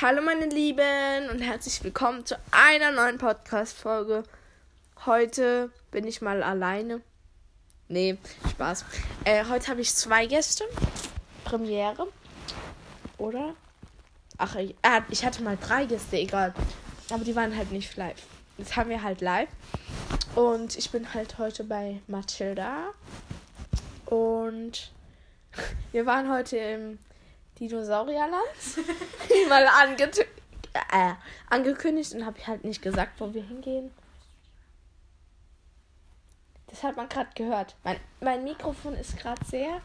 Hallo meine Lieben und herzlich willkommen zu einer neuen Podcast-Folge. Heute bin ich mal alleine. Nee, Spaß. Äh, heute habe ich zwei Gäste. Premiere. Oder? Ach, ich, äh, ich hatte mal drei Gäste, egal. Aber die waren halt nicht live. Jetzt haben wir halt live. Und ich bin halt heute bei Mathilda. Und wir waren heute im Dinosaurierland. mal ange äh, angekündigt und habe halt nicht gesagt, wo wir hingehen. Das hat man gerade gehört. Mein, mein Mikrofon ist gerade sehr.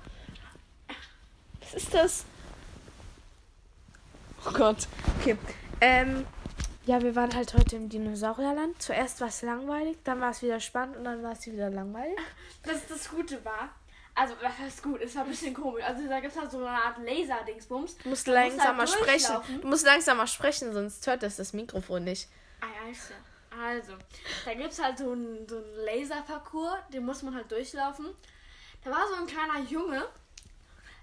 Was ist das? Oh Gott. Okay. Ähm, ja, wir waren halt heute im Dinosaurierland. Zuerst war es langweilig, dann war es wieder spannend und dann war es wieder langweilig. Das das Gute war. Also, was heißt gut? War ein bisschen komisch. Also, da gibt es halt so eine Art Laser-Dingsbums. Du musst Da musst langsamer halt sprechen. Du musst langsamer sprechen, sonst hört das das Mikrofon nicht. Ah, ist. Also, da gibt es halt so einen, so einen Laserparcours, den muss man halt durchlaufen. Da war so ein kleiner Junge.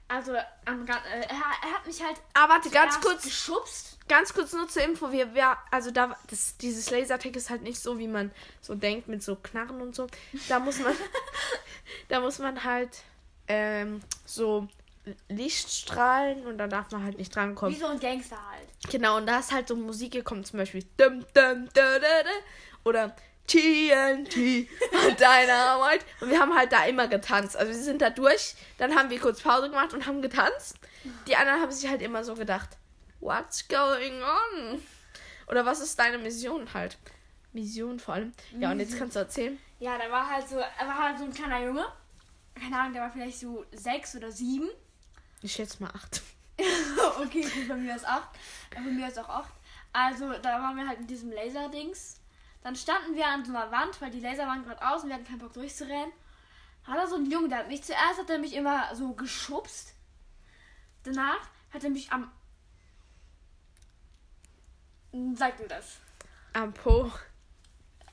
Also, am, Ga- äh, er, er hat mich halt Ah, warte, ganz kurz. geschubst. Ganz kurz nur zur Info, wir, wir also da, das, dieses Lasertag ist halt nicht so, wie man so denkt, mit so Knarren und so. Da muss man, da muss man halt ähm, so Lichtstrahlen und da darf man halt nicht Wie drankommen. so ein Gangster halt. Genau, und da ist halt so Musik gekommen, zum Beispiel dum, dum, da, oder TNT Dynamite. Und wir haben halt da immer getanzt. Also wir sind da durch, dann haben wir kurz Pause gemacht und haben getanzt. Die anderen haben sich halt immer so gedacht, what's going on? Oder was ist deine Mission halt? Mission vor allem. Ja, und jetzt kannst du erzählen. Ja, da war halt so, war halt so ein kleiner Junge. Keine Ahnung, der war vielleicht so sechs oder sieben. Ich schätze mal acht. okay, gut, bei mir ist 8. Bei mir ist auch 8. Also, da waren wir halt mit diesem Laserdings. Dann standen wir an so einer Wand, weil die Laser waren gerade aus und wir hatten keinen Bock durchzurennen. Hat er so ein Junge, der hat mich zuerst hat er mich immer so geschubst. Danach hat er mich am. Sagt mir das. Am Po.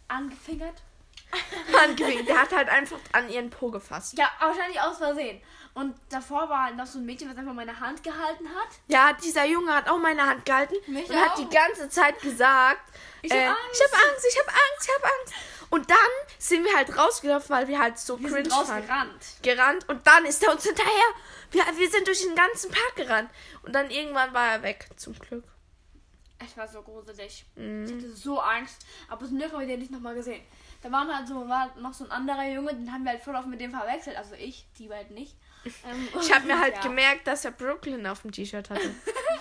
Angefingert? Angewinkt. Der hat halt einfach an ihren Po gefasst. Ja, wahrscheinlich aus Versehen. Und davor war noch so ein Mädchen, was einfach meine Hand gehalten hat. Ja, dieser Junge hat auch meine Hand gehalten Mich und hat auch. die ganze Zeit gesagt, Ich äh, hab Angst. ich hab Angst, ich hab Angst, ich hab Angst. Und dann sind wir halt rausgelaufen, weil wir halt so Wir cringe sind rausgerannt. Gerannt und dann ist er uns hinterher. Wir, wir sind durch den ganzen Park gerannt. Und dann irgendwann war er weg, zum Glück. Es war so gruselig. Mhm. Ich hatte so Angst. Aber zum Glück haben wir den nicht nochmal gesehen. Da waren halt so, war noch so ein anderer Junge, den haben wir halt voll auf mit dem verwechselt. Also ich, die beiden nicht. Ähm, Ich habe mir halt ja. gemerkt, dass er Brooklyn auf dem T-Shirt hatte.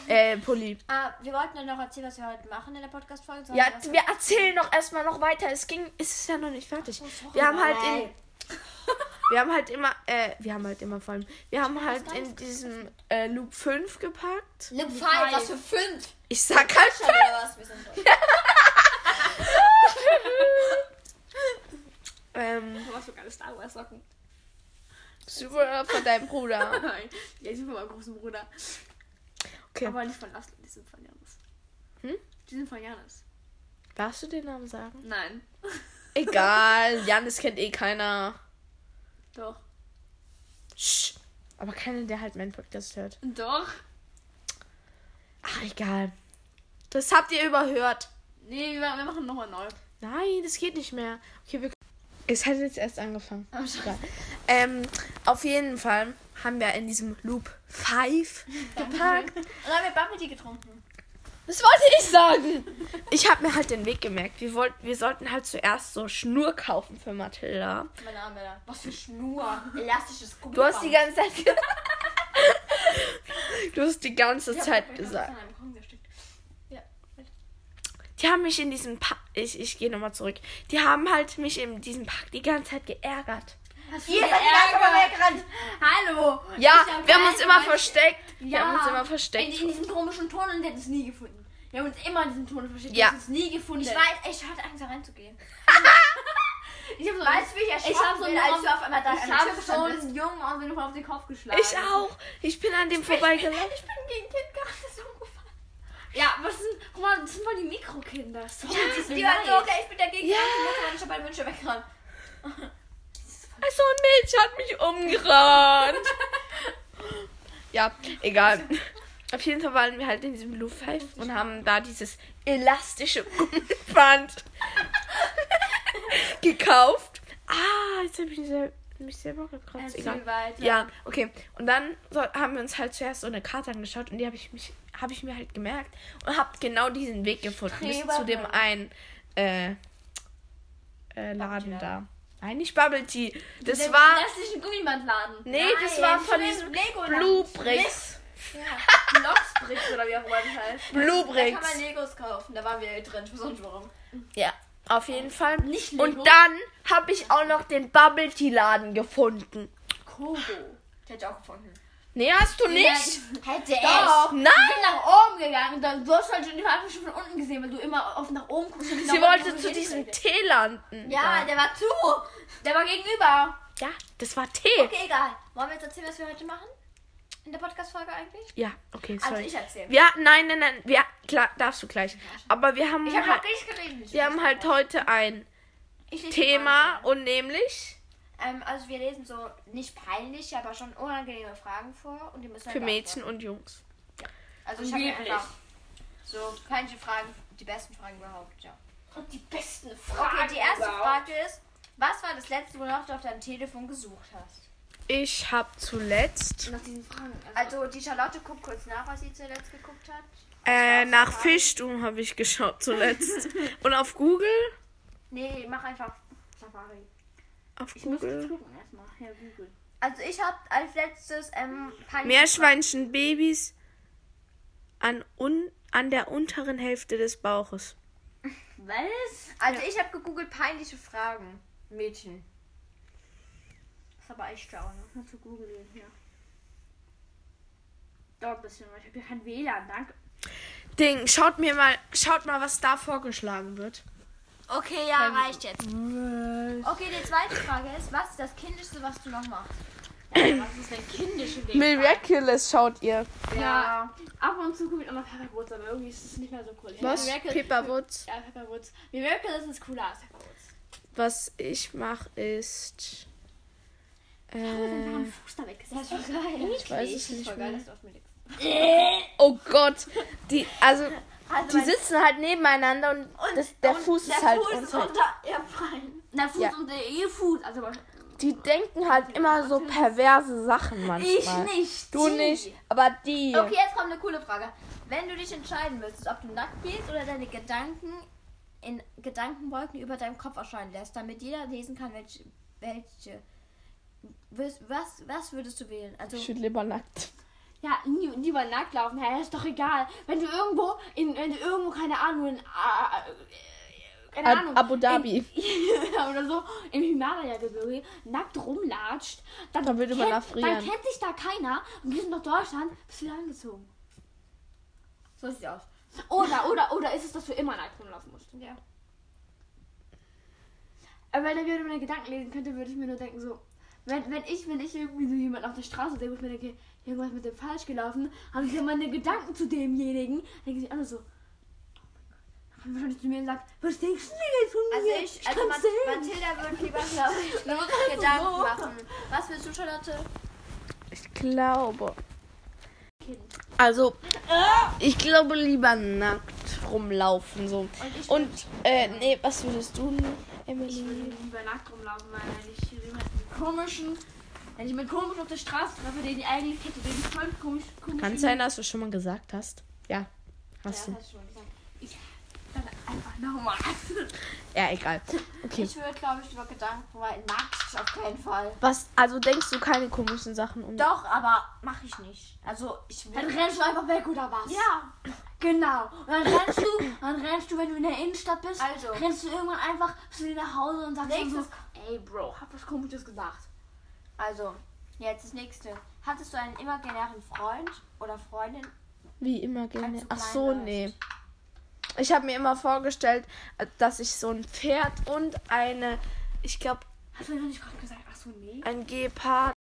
äh, Pulli. Ah, wir wollten dann noch erzählen, was wir heute machen in der Podcast-Folge. Ja, wir erzählen doch erstmal noch weiter. Es ging, es ist ja noch nicht fertig. sorry. Wir haben halt in, wir haben halt immer, äh, wir haben halt immer vor allem, wir haben halt in diesem äh, Loop 5 gepackt. Five. 5, was für 5? Ich sag halt Schon oder was? Wir sind durch. ähm, Was für geile Star Wars Socken. Super von deinem Bruder. ja, die sind von meinem großen Bruder. Okay. Aber nicht von Laszlo, die sind von Janis. Hm? Die sind von Janis. Darfst du den Namen sagen? Nein. Egal, Janis kennt eh keiner. Doch. Sch. Aber keiner, der halt meinen Podcast hört. Doch. Ach, egal. Das habt ihr überhört. Nee, wir, wir machen nochmal neu. Nein, das geht nicht mehr. Okay, wir. Es hat jetzt erst angefangen. Oh, scheiße. Egal. Ähm, auf jeden Fall haben wir in diesem Loop 5 geparkt. Und dann haben wir Bubble Tea getrunken. Das wollte ich sagen. Ich habe mir halt den Weg gemerkt. Wir, wollten, wir sollten halt zuerst so Schnur kaufen für Mathilda. Meine Arme. Was für Schnur. Elastisches Gummiband. Du hast die ganze Zeit. du hast die ganze Zeit gesagt. Die haben mich in diesem Park. Ich, ich gehe nochmal zurück. Die haben halt mich in diesem Park die ganze Zeit geärgert. Ihr seid die ganze weggerannt. Hallo. Ja, Ich hab wir haben uns immer mal- versteckt. Wir Ja. haben uns immer In, versteckt. in diesem komischen Tunnel, der hat es nie gefunden. Wir haben uns immer in diesem Tunnel versteckt. Ja. Der hat es nie gefunden. Ich weiß, ich hatte Angst, da reinzugehen. Ich habe so, Weißt du, wie ich ich erschrocken habe so bin, einen, als du auf einmal da ich habe so einen Jungen Fall auf den Kopf geschlagen. Ich auch. Ich bin an dem vorbeigelaufen. Ich bin gegen Kind gerannt, ist umgefallen. Ja, was sind, guck mal, das sind voll die Mikrokinder. So, Ja, die waren so, okay, ich bin dagegen. Ja. Ich habe meine Wünsche weggerannt. Also ein Mädchen hat mich umgerannt. ja, egal. Auf jeden Fall waren wir halt in diesem Blue Five und haben da dieses elastische Gummiband gekauft. Ah, jetzt habe ich mich sel- mich selber gekratzt. Egal. Ja, okay. Und dann so, haben wir uns halt zuerst so eine Karte angeschaut und die habe ich mich habe ich mir halt gemerkt und habe genau diesen Weg gefunden bis zu dem einen äh, äh, Laden da. Nein, nicht Bubble Tea. Das Der war elastischen Gummibandladen. nee, das war von diesem Blue Bricks. Ja. Blocksbricks oder wie auch immer das heißt. Blue Da kann Bricks. man Legos kaufen. Da waren wir drin. Ich weiß nicht warum. Ja, auf jeden Fall. Nicht Lego. Und dann habe ich auch noch den Bubble Tea Laden gefunden. Kobo. Die hätte ich auch gefunden. Nee, hast du nicht? Hätte Doch. Nein. Wir sind nach oben gegangen. Du hast halt schon die schon von unten gesehen, weil du immer auf nach oben guckst. und Sie wollte zu diesem Tee landen. Ja, Da. der war zu. Der war gegenüber. Ja, das war Tee. Okay, egal. Wollen wir jetzt erzählen, was wir heute machen? In der Podcast-Folge eigentlich? Ja, okay, Also sorry. ich erzähle. Ja, nein, nein, nein. Ja, klar, darfst du gleich. Aber wir haben Ich habe halt, noch nicht geredet. wir haben halt heute ein Ich Thema und nämlich. Ähm, also wir lesen so nicht peinliche, aber schon unangenehme Fragen vor und die müssen für Mädchen und Jungs. Also ich habe einfach so peinliche Fragen, die besten Fragen überhaupt, ja. Und die besten Okay, die erste Frage ist, was war das letzte, wonach du auf deinem Telefon gesucht hast? Ich habe zuletzt Nach diesen Fragen. Also die Charlotte guckt kurz nach, was sie zuletzt geguckt hat. äh, nach Fischstuhl habe ich geschaut zuletzt. und auf Google? Nee, mach einfach Safari. Auf Ich muss Google. gucken erstmal. Ja, Google. Also ich habe als letztes ähm, peinliche Meerschweinchen Babys an, un, an der unteren Hälfte des Bauches. Was? Also ich habe gegoogelt peinliche Fragen. Mädchen. Das ist aber echt schlau, ne? Mal zu googeln, ja. Dauert ein bisschen, weil ich habe hier kein WLAN, danke. Ding, schaut mir mal, schaut mal, was da vorgeschlagen wird. Okay, ja, reicht jetzt. Okay, die zweite Frage ist, was ist das Kindischste, was du noch machst? Was ist denn kindische Ding? Miraculous schaut ihr. Ja. Ab und zu gucke ich auch noch Pepperwoods, aber irgendwie ist es nicht mehr so cool. Ich Was? Miracle- Pepperwoods. Ja, Pepperwoods. Miracle ist cooler als Pepperwoods. Was ich mache ist. Oh, Äh, ein Fuß da weggesetzt. Das ist voll geil. ich weiß es nicht Voll geil, mehr. dass du auf mir legst. Oh Gott. Die, also, Also die sitzen halt nebeneinander und, das, der und Fuß der ist halt Fuß ist unter. unter ihr Bein. Na, Fuß Ja. und der Ehefuß. Also, Die denken halt immer so perverse Sachen manchmal. ich nicht. Du die. nicht, aber die. Okay, jetzt kommt eine coole Frage. Wenn du dich entscheiden müsstest, ob du nackt gehst oder deine Gedanken in Gedankenwolken über deinem Kopf erscheinen lässt, damit jeder lesen kann, welche. welche was, was, was würdest du wählen? Also, Ich würde lieber nackt. Ja, nie, lieber nackt laufen. Ja, ist doch egal. Wenn du irgendwo, in, wenn du irgendwo, keine Ahnung, in, äh, äh, keine Ab- Ahnung. Abu Dhabi. In, oder so, im Himalaya-Gebirge nackt rumlatscht, dann, Dann würde man kennt, erfrieren. dann kennt sich da keiner und wir sind nach Deutschland, bist wieder angezogen. so sieht's aus. Oder, oder, oder ist es, dass du immer nackt rumlaufen musst? Ja. Aber wenn er wieder meine Gedanken lesen könnte, würde ich mir nur denken, so, wenn, wenn ich, wenn ich irgendwie so jemand auf der Straße sehe, wo ich mir denke, irgendwas mit dem falsch gelaufen, habe ich ja meine Gedanken zu demjenigen, denke ich alle so, oh mein Gott, dann kommt wahrscheinlich zu mir und sagt, was denkst du denn jetzt von Also mir? ich, also Mat sehen. Mathilda würde lieber, glaube ich, Gedanken machen. Was willst du, Charlotte? Ich glaube. Kind. Also, ich glaube lieber nackt rumlaufen so. Und ich Und, äh, nee, was würdest du, Ich würde Emily? lieber nackt rumlaufen, weil wenn ich jemanden komischen, wenn ich mit komischen auf der Straße treffe, den ich eigentlich hätte, den ich voll komisch, komisch Kann sein, dass du schon mal gesagt hast. Ja, hast Ja, du. hast du schon gesagt. Ich dann einfach nochmal. Ja, egal. Okay. Ich würde, glaube ich, lieber Gedanken, weil nackt auf keinen Fall. Was, also denkst du keine komischen Sachen um? Doch, aber mache ich nicht. Also ich Dann will. rennst du einfach weg oder was? Ja. Genau. Und dann rennst du, dann rennst du, wenn du in der Innenstadt bist, Also. rennst du irgendwann einfach zu dir nach Hause und sagst dann so, ey Bro, hab was komisches gesagt. Also, jetzt das nächste. Hattest du einen imaginären Freund oder Freundin? Wie immer gerne. du Ach so, nee. Ich habe mir immer vorgestellt, äh, dass ich so ein Pferd und eine, ich glaube, Hast du noch nicht gerade gesagt, ach so, nee? ein Gepard.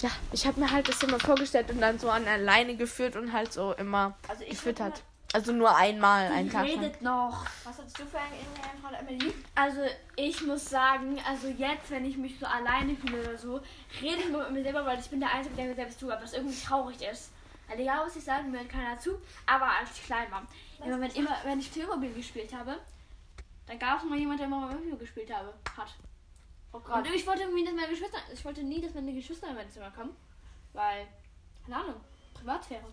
Ja, ich habe mir halt das immer vorgestellt und dann so an der Leine geführt und halt so immer Also gefüttert. Also nur einmal einen Tag lang. Redet noch. Was hattest du für einen Freund, Emily? Also ich muss sagen, also jetzt, wenn ich mich so alleine fühle oder so, rede ich nur mit mir selber, weil ich bin der Einzige, der mir selbst zuhört, was irgendwie traurig ist. Also egal, was ich sagen, mir hört keiner zu. Aber als ich klein war, immer wenn, immer, wenn ich Playmobil gespielt habe, dann gab es mal jemand, der immer Playmobil gespielt habe, hat. Oh Und ich wollte irgendwie, dass meine Geschwister, ich wollte nie, dass meine Geschwister in mein Zimmer kommen, weil, keine Ahnung, Privatsphäre.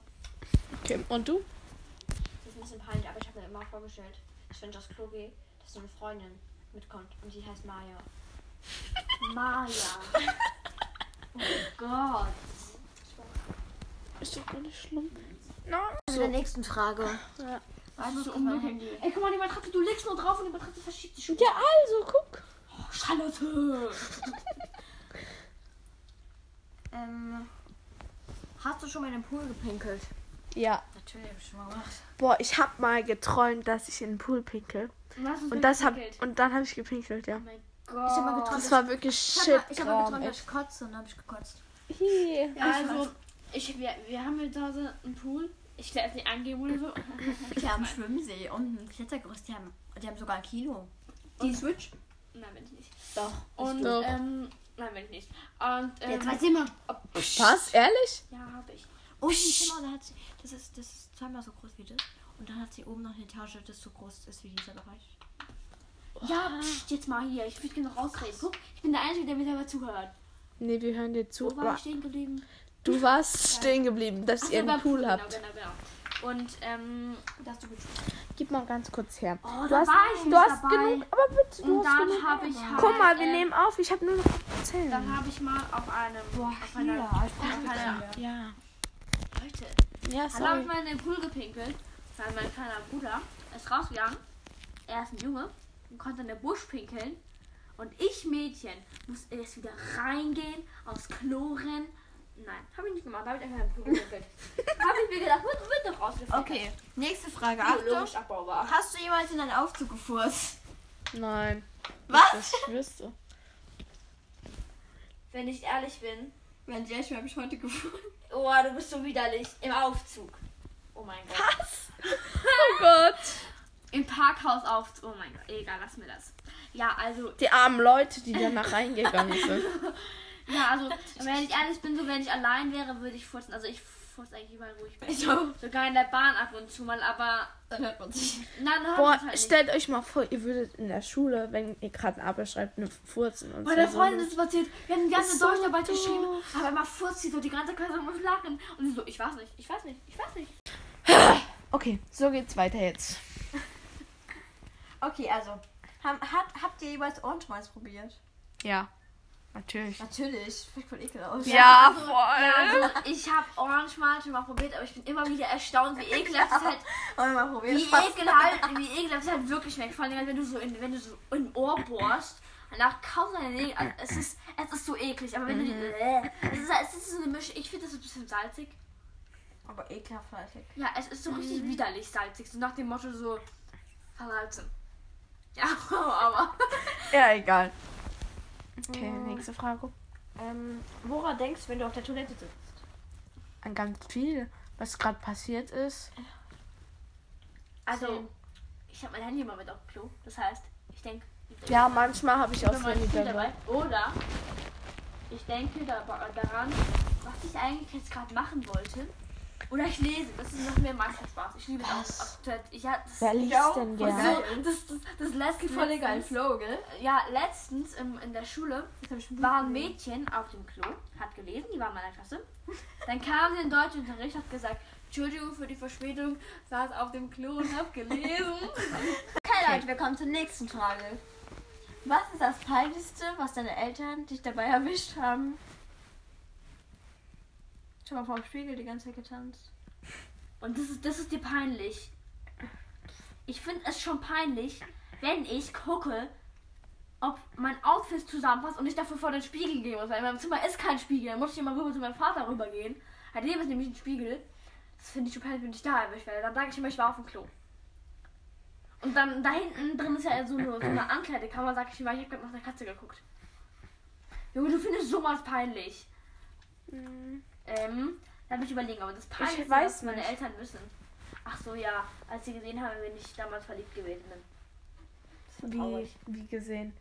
Okay, und du? Das ein bisschen peinlich, aber ich habe mir immer vorgestellt, dass wenn ich aufs Klo gehe, dass so eine Freundin mitkommt und die heißt Maya. Maya. Oh Gott. Ist doch gar nicht schlimm. Nein. Zu der nächsten Frage. Ja. Was ist so. Handy? Ey, guck mal, die Matratze, du legst nur drauf und die Matratze verschiebt sich schon. Ja, also, guck. Oh, Charlotte. Ähm, hast du schon mal in den Pool gepinkelt? Ja. Natürlich habe ich schon mal gemacht. Boah, ich hab mal geträumt, dass ich in den Pool pinkel. Und, Und das hab und dann habe ich gepinkelt, ja. Oh mein Gott. Ich hab mal geträumt, Das war wirklich Ich shit. habe ich hab mal geträumt, dass ich kotze und dann habe ich gekotzt. Hi. Ja, also, ich, wir, wir haben hier zu Hause einen Pool. Ich werde es nicht angeben oder so. Die haben einen Schwimmsee und ein Klettergerüst. Die haben, die haben sogar ein Kino. Die Switch? Nein, bin ich nicht. Doch. Und, Doch. ähm, nein, bin ich nicht. Und, ähm, Jetzt weiß ich immer. Was? Ehrlich? Ja, habe ich. Oh, Zimmer, da hat sie, das ist, das ist zweimal so groß wie das. Und dann hat sie oben noch eine Etage, das so groß ist wie dieser Bereich. Ja, pst, jetzt mal hier. Ich würde gerne noch rausreden. Guck, ich bin der Einzige, der mir selber zuhört. Nee, wir hören dir zu. Wo war ich stehen geblieben? du warst stehen geblieben, dass Ach, ihr einen Pool genau, habt. Genau, genau. Und, ähm, Da hast du. Gib mal ganz kurz her. oh, Du da hast, war ich du nicht hast dabei. genug, aber bitte, du Und hast dann genug. habe ich halt, Guck mal, wir äh, nehmen auf. Ich habe nur noch erzählen. Dann habe ich mal auf einem, auf einer, hier, auf einer, Ja. Leute, Ja, Dann habe sorry. ich mal in den Pool gepinkelt, weil mein kleiner Bruder ist rausgegangen. Er ist ein Junge und konnte in den Busch pinkeln. Und ich, Mädchen, muss erst wieder reingehen, aufs Klo rennen. Nein, habe ich nicht gemacht. Da habe ich einfach in den Pool gepinkelt. habe ich mir gedacht, wird, wird doch rausgefiltert. Okay, nächste Frage. Biologisch abbaubar. Hast du jemals in einen Aufzug gefurzt? Nein. Was? Das ich wüsste. Wenn ich ehrlich bin. Wenn sehr schwer habe ich heute gefurzt. Oh, du bist so widerlich. Im Aufzug. Oh mein Gott. Oh Gott. Im Parkhaus auf. Oh mein Gott. Egal, lass mir das. Ja, also Die armen Leute, die danach reingegangen sind. Ja, also, wenn ich ehrlich bin, so wenn ich allein wäre, würde ich furzen. Also, ich furze eigentlich überall, wo ich bin. So. Sogar in der Bahn ab und zu mal, aber. Dann hört man sich. Dann Boah, halt nicht. stellt euch mal vor, ihr würdet in der Schule, wenn ihr gerade eine Arbeit schreibt, eine Furzen und Bei der so. Freundin ist es passiert. Wir haben die ganze so Deutscharbeit geschrieben, aber immer furzt sie so, die ganze Klasse muss lachen. Und sie so, ich weiß nicht, ich weiß nicht, ich weiß nicht. Okay, so geht's weiter jetzt. Okay, also. Haben, hat, habt ihr jeweils Ohrenschmalz probiert? Ja, natürlich. Natürlich. Fällt voll ekel aus. Ja, also, voll. Ja, also, ich habe Ohrenschmalz schon mal probiert, aber ich bin immer wieder erstaunt, wie ekelhaft es halt, mal wie ekelhaft, wie ekelhaft es halt wirklich schmeckt. Vor allem, wenn du so in, wenn du so in Ohr bohrst, danach kaum deine Nägel, also es ist, es ist so eklig, aber wenn du die, äh, es ist, es ist so eine Mischung, ich finde das ein bisschen salzig. Aber ekelhaft salzig. Ja, es ist so richtig widerlich salzig. So nach dem Motto so versalzen. Ja, aber. Ja, egal. Okay, nächste Frage. Ähm, woran denkst du, wenn du auf der Toilette sitzt? An ganz viel, was gerade passiert ist. Also, ich habe mein Handy immer mit auf dem Klo. Das heißt, ich denke. Ja, manchmal habe ich auch mein Handy dabei. dabei. Oder ich denke da, daran, was ich eigentlich jetzt gerade machen wollte. Oder ich lese. Das ist noch mehr meistens Spaß. Ich liebe Toilette. Ich, ja, das Wer liest auch. denn gerne? so, das, das, das letztens, Voll geil letztens- Flow, gell? Ja, letztens im, in der Schule war ein Mädchen auf dem Klo, hat gelesen, die war in meiner Klasse. Dann kam sie in Deutschunterricht, hat gesagt, Entschuldigung für die Verspätung, saß auf dem Klo und hab gelesen. Okay, Leute, wir kommen zur nächsten Frage. Was ist das Peinlichste, was deine Eltern dich dabei erwischt haben? Schon mal vor dem Spiegel die ganze Zeit getanzt. Und das ist, das ist dir peinlich. Ich finde es schon peinlich, wenn ich gucke, ob mein Outfit zusammenpasst und ich dafür vor den Spiegel gehen muss. Weil in meinem Zimmer ist kein Spiegel. Dann muss ich immer rüber zu meinem Vater rübergehen. Bei dem ist nämlich ein Spiegel. Das finde ich schon peinlich, wenn ich da erwischt werde. Dann sage ich immer, ich war auf dem Klo. Und dann da hinten drin ist ja so eine, so eine Ankleidekammer, sage ich immer, ich habe gerade nach der Katze geguckt. Junge, du findest sowas peinlich. Ähm, da muss ich überlegen, aber das Peinlichste, weiß was meine. Eltern wissen. Ach so, ja, als sie gesehen haben, wenn ich damals verliebt gewesen bin. Wie, traurig. wie gesehen.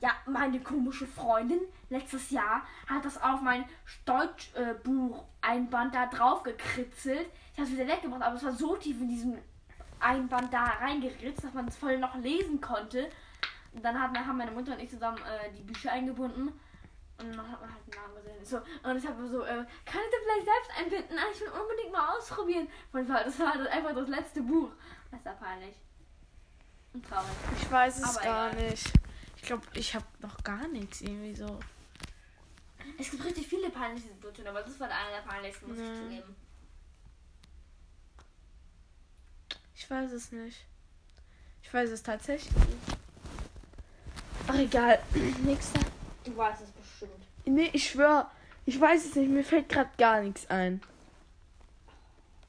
Ja, meine komische Freundin letztes Jahr hat das auf mein Deutschbuch-Einband da drauf gekritzelt. Ich habe es wieder weggebracht, aber es war so tief in diesem Einband da reingeritzt, dass man es voll noch lesen konnte. Und dann hat, haben meine Mutter und ich zusammen äh, die Bücher eingebunden. Und dann hat man halt einen Namen gesehen. So, und ich habe so, äh, kann ich das vielleicht selbst einbinden? Ah, ich will unbedingt mal ausprobieren. Und das war, das war einfach das letzte Buch. Das ist ja peinlich. Und traurig. Ich weiß es Aber gar egal. nicht. Ich glaube, ich habe noch gar nichts irgendwie so. Es gibt richtig viele peinliche Situationen, aber das war eine der peinlichsten, muss Ja. ich zugeben. Ich weiß es nicht. Ich weiß es tatsächlich nicht. Ach, egal. Nächster. Du weißt es. Nee, ich schwör, ich weiß es nicht. Mir fällt gerade gar nichts ein.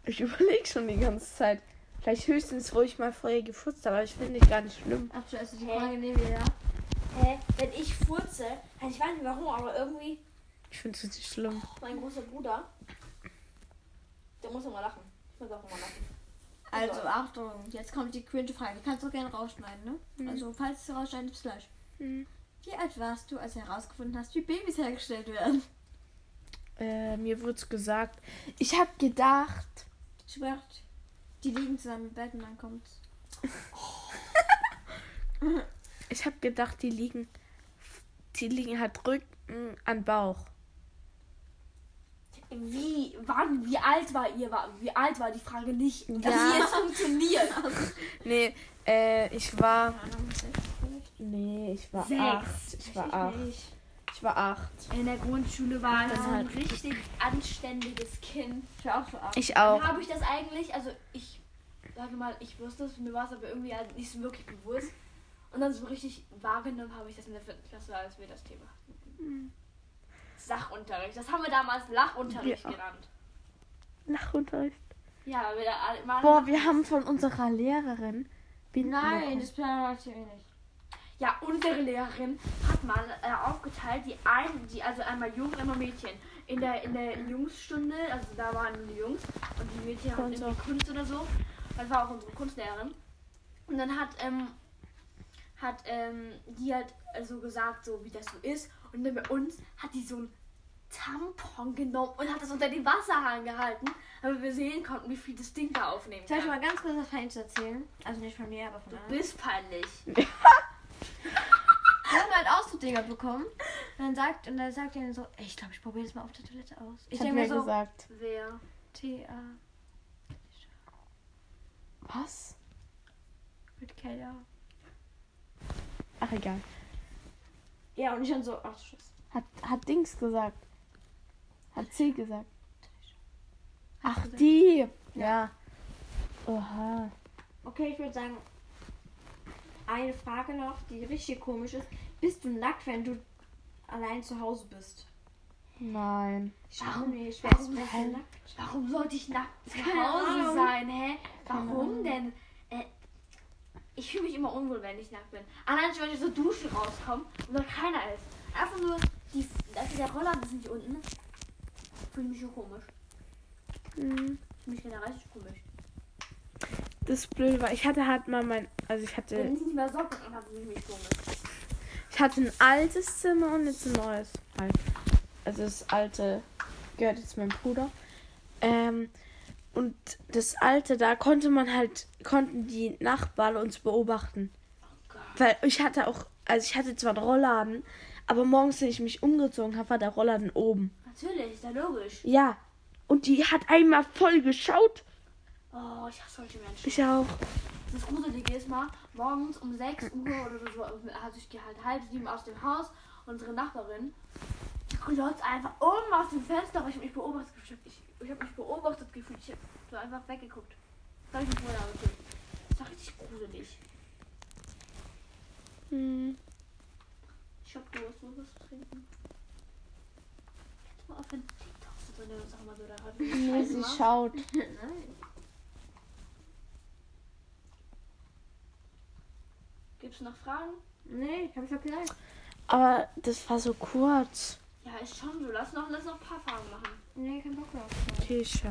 Ich überlege schon die ganze Zeit. Vielleicht höchstens, wo ich mal vorher gefurzt habe, aber ich finde gar nicht schlimm. Ach, zuerst die? Frage nehmen wir, ja? Hä? Wenn ich furze, also ich weiß nicht warum, aber irgendwie Ich finde es nicht schlimm. mein großer Bruder, der muss immer lachen. Ich muss auch immer lachen. Also, Achtung, jetzt kommt die cringe Frage. Kannst du auch gerne rausschneiden, ne? Mhm. Also, falls du rausschneidest, bis gleich. Wie alt warst du, als du herausgefunden hast, wie Babys hergestellt werden? Äh, mir wurde gesagt, ich habe gedacht, Schwört, die liegen zusammen im Bett und dann kommt's. ich habe gedacht, die liegen, die liegen halt Rücken an Bauch. Wie, wann, wie alt war ihr? War, wie alt war die Frage nicht? Dass Ja. sie jetzt funktioniert. Nee, äh, ich war, Nee, ich war Sechs. acht. Ich war acht. nicht. Ich war acht. In der Grundschule war ich ein halt- richtig anständiges Kind. Ich war auch so acht. Ich auch. Habe ich das eigentlich, also ich sage mal, ich wusste es, mir war es aber irgendwie halt nicht so wirklich bewusst. Und dann so richtig wahrgenommen habe ich das in der vierten Klasse, als wir das Thema hatten. Sachunterricht. Das haben wir damals Lachunterricht Ja. genannt. Nachunterricht. Ja, wir da. Boah, wir haben von unserer Lehrerin Binden Nein, das planen wir nicht. Ja, unsere Lehrerin hat mal äh, aufgeteilt, die ein, die also einmal Jungs, einmal Mädchen. In der in der Jungsstunde, also da waren die Jungs und die Mädchen haben irgendwie Kunst oder so. Das war auch unsere Kunstlehrerin. Und dann hat ähm, hat ähm, die halt also gesagt, so wie das so ist. Und dann bei uns hat die so ein Tampon genommen und hat das unter den Wasserhahn gehalten, damit wir sehen konnten, wie viel das Ding da aufnehmen Soll ich kann. mal ganz kurz was Feines erzählen? Also nicht von mir, aber von Du anderen. bist peinlich. Ausdruckdinger bekommen. Und dann sagt, und dann sagt er dann so, ey, ich glaube, ich probiere das mal auf der Toilette aus. Ich denke mir so, gesagt. Wer? T-A Was? mit K-A. Ach, egal. Ja, und ich dann so, ach, Schuss. Hat, hat Dings gesagt. Hat C gesagt. Ach, gesagt. die. Ja. Oha. Okay, ich würde sagen, eine Frage noch, die richtig komisch ist. Bist du nackt, wenn du allein zu Hause bist? Nein. Warum nicht? Wer warum nackt? Warum sollte ich nackt zu Hause Ahnung. sein, hä? Warum denn? Äh, ich fühle mich immer unwohl, wenn ich nackt bin. Allein schon, wenn ich so Duschen rauskomme und da keiner ist. Einfach nur, die, also der Roller ist nicht unten. Fühle ich mich schon komisch. Hm. Ich fühle mich generell richtig komisch. Das Blöde war, ich hatte halt mal mein. Also ich Wenn hatte. ich nicht mehr Socken anhabe, fühle ich mich komisch. Ich hatte ein altes Zimmer und jetzt ein neues. Also das alte gehört jetzt meinem Bruder. Ähm, und das alte, da konnte man halt, konnten die Nachbarn uns beobachten. Weil ich hatte auch, also ich hatte zwar einen Rollladen, aber morgens, wenn ich mich umgezogen habe, war der Rollladen oben. Natürlich, ist ja logisch. Ja. Und die hat einmal voll geschaut. Oh, ich hasse solche Menschen. Ich auch. Das Gruselige ist mal, morgens um 6 Uhr oder so, also ich gehe halt halb sieben aus dem Haus, unsere Nachbarin glotzt einfach oben aus dem Fenster, weil ich mich beobachtet gefühlt Ich, ich habe mich beobachtet gefühlt, ich habe so einfach weggeguckt. Das habe ich mich vorher gefühlt. Das war richtig gruselig. Hm. Ich hab Durst, wo was zu trinken. Jetzt mal aufhören, TikTok zu drin, sag mal so, da hat Nee, sie schaut. Nein. Gibt's noch Fragen? Nee, hab ich doch gesagt. Aber das war so kurz. Ja, ist schon so. Lass noch, lass noch ein paar Fragen machen. Nee, kein Bock mehr auf Okay, ich schau.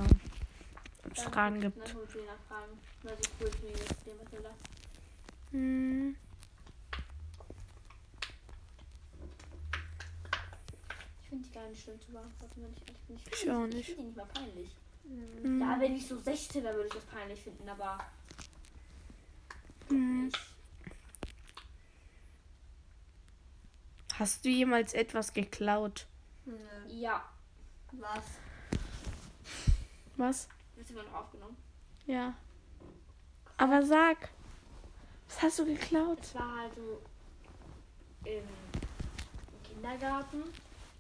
Ob es Dann Fragen gibt. Eine Hut nach Fragen. Weil sie cool finde, dem was lasst. Hm. peinlich, schlimm zu beantworten, wenn ich ehrlich bin. Ich Ich finde auch die- nicht. Ich finde die nicht mal peinlich. Mhm. Ja, wenn ich so 16 wäre, würde ich das peinlich finden, aber. Mhm. Hast du jemals etwas geklaut? Ja. Was? Was? Ist immer noch aufgenommen. Ja. Aber sag. Was hast du geklaut? Es war halt so im, Kindergarten.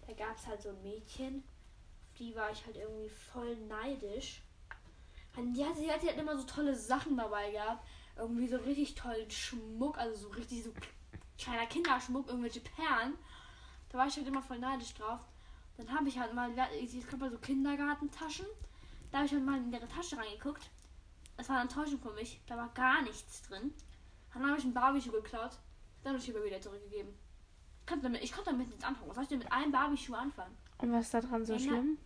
Da gab es halt so ein Mädchen. Auf die war ich halt irgendwie voll neidisch. Und die die hatte halt immer so tolle Sachen dabei gehabt. Irgendwie so richtig tollen Schmuck, also so richtig so kleiner Kinderschmuck, irgendwelche Perlen. Da war ich halt immer voll neidisch drauf. Dann habe ich halt mal, gab mal so Kindergartentaschen. Da habe ich halt mal in ihre Tasche reingeguckt. Es war eine Enttäuschung für mich. Da war gar nichts drin. Dann habe ich einen Barbie-Schuh geklaut. Dann habe ich ihn wieder zurückgegeben. Ich konnte damit, ich konnte damit nichts anfangen. Was soll ich denn mit einem Barbie-Schuh anfangen? Und was ist daran so Ja, schlimm?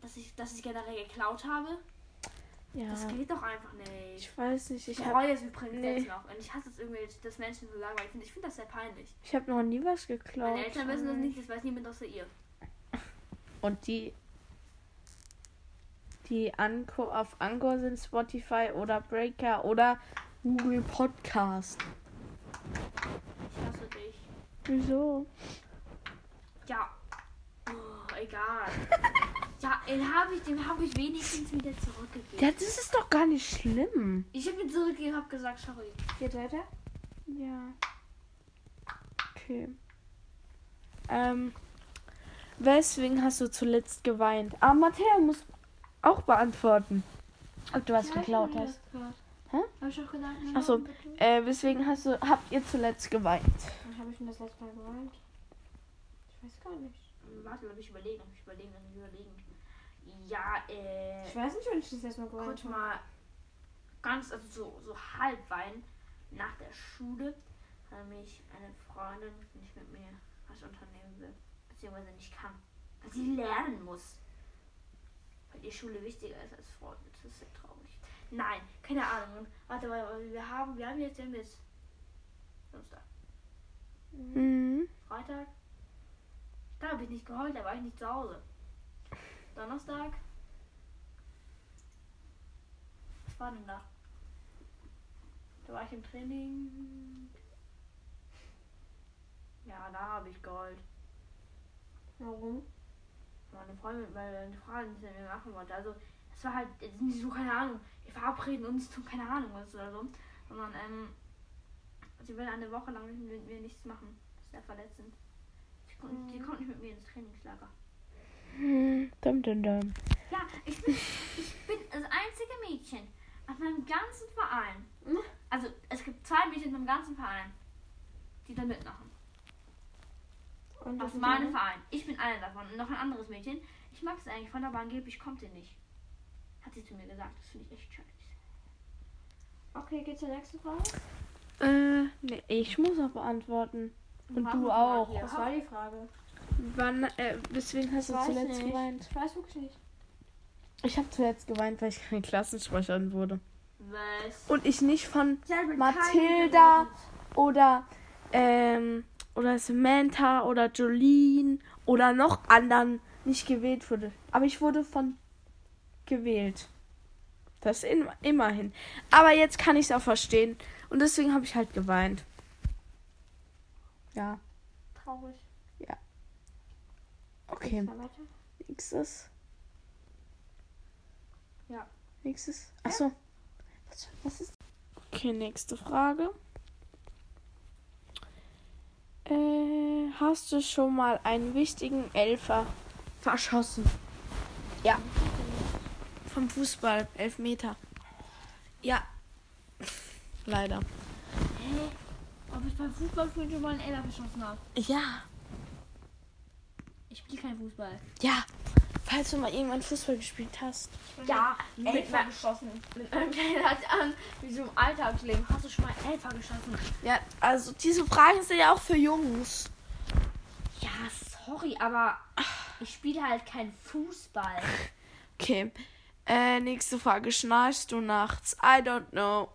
Dass ich, dass ich generell geklaut habe? Ja. Das geht doch einfach nicht. Ich weiß nicht. Ich Ich habe bereue es übrigens Nee. jetzt noch. Und ich hasse es irgendwie, dass Menschen so sagen, weil ich finde ich finde das sehr peinlich. ich hab noch nie was geklaut. Meine Eltern wissen das nicht, das weiß niemand außer ihr. Und die die Anko auf Anchor sind Spotify oder Breaker oder Google Podcast. Ich hasse dich. Wieso? Ja. Oh, egal. ja, den habe ich, den habe ich wenigstens wieder zurückgegeben. Ja, das ist doch gar nicht schlimm. Ich habe ihn zurückgegeben, habe gesagt, sorry. Geht weiter? Ja. Okay. Ähm, weswegen hast du zuletzt geweint? Ah, Matthäa muss auch beantworten, ob du was geklaut hast. Hä? Hab ich auch gesagt. Ach so. Äh, weswegen hast du, habt ihr zuletzt geweint? Wann habe ich denn das letzte Mal geweint? Ich weiß gar nicht. Warte, lass mich überlegen, lass mich überlegen, lass mich überlegen. Ja, äh. Ich weiß nicht, wann ich das letzte Mal geweint kurz habe. mal ganz, also so, so halb weinen. Nach der Schule hat mich eine Freundin nicht mit mir was unternehmen will. Beziehungsweise nicht kann. Weil sie lernen muss. Weil die Schule wichtiger ist als Freunde. Das ist sehr traurig. Nein, keine Ahnung. Warte, warte, warte, wir haben, wir haben jetzt, wir haben jetzt Samstag. Mhm. Freitag. Da habe ich nicht geheult, da war ich nicht zu Hause. Donnerstag. Was war denn da? Da war ich im Training. Ja, da habe ich geheult. Warum? Meine Freundin, weil eine Freundin es mit mir machen wollte. Also, es war halt jetzt nicht so, keine Ahnung, wir verabreden uns zu keine Ahnung was oder so. Sondern, ähm, sie will eine Woche lang mit, mir nichts machen. Das ist sehr verletzend. Sie kommt, sie kommt nicht mit mir ins Trainingslager. Hm, Dum, dum, dum. Ja, ich bin, ich bin das einzige Mädchen auf meinem ganzen Verein. Also, es gibt zwei Mädchen in meinem ganzen Verein, die da mitmachen. Und Auf das meinem Verein. Ich bin eine davon. Und noch ein anderes Mädchen. Ich mag es eigentlich von der angeblich kommt ihr nicht. Hat sie zu mir gesagt. Das finde ich echt scheiße. Okay, geht's zur nächsten Frage? Äh, nee, ich muss auch beantworten. Und Mach du auch. Was war die Frage? Wann, äh, weswegen hast du zuletzt nicht. geweint? Ich weiß wirklich nicht. Ich habe zuletzt geweint, weil ich keine Klassensprecherin wurde. Was? Und ich nicht von Ich Mathilda oder ähm, oder Samantha oder Jolene oder noch anderen nicht gewählt wurde. Aber ich wurde von gewählt. Das in, immerhin. Aber jetzt kann ich es auch verstehen. Und deswegen habe ich halt geweint. Ja, Traurig. Okay. Nächstes. Ja. Nächstes. Achso. Was, was ist? Okay, nächste Frage. Äh, hast du schon mal einen wichtigen Elfer verschossen? Ja. Vom Fußball, Elfmeter. Ja. Leider. Hä? Ob ich beim Fußballspielen schon mal einen Elfer verschossen habe? Ja. Ich spiele keinen Fußball. Ja. Falls du mal irgendwann Fußball gespielt hast. Ja, Elfer geschossen. mit meinem kleinen an, wie so im Alltagsleben. Hast du schon mal Elfer geschossen? Ja, also diese Fragen sind ja auch für Jungs. Ja, sorry, aber ich spiele halt keinen Fußball. Okay. Äh, nächste Frage. Schnarchst du nachts? I don't know.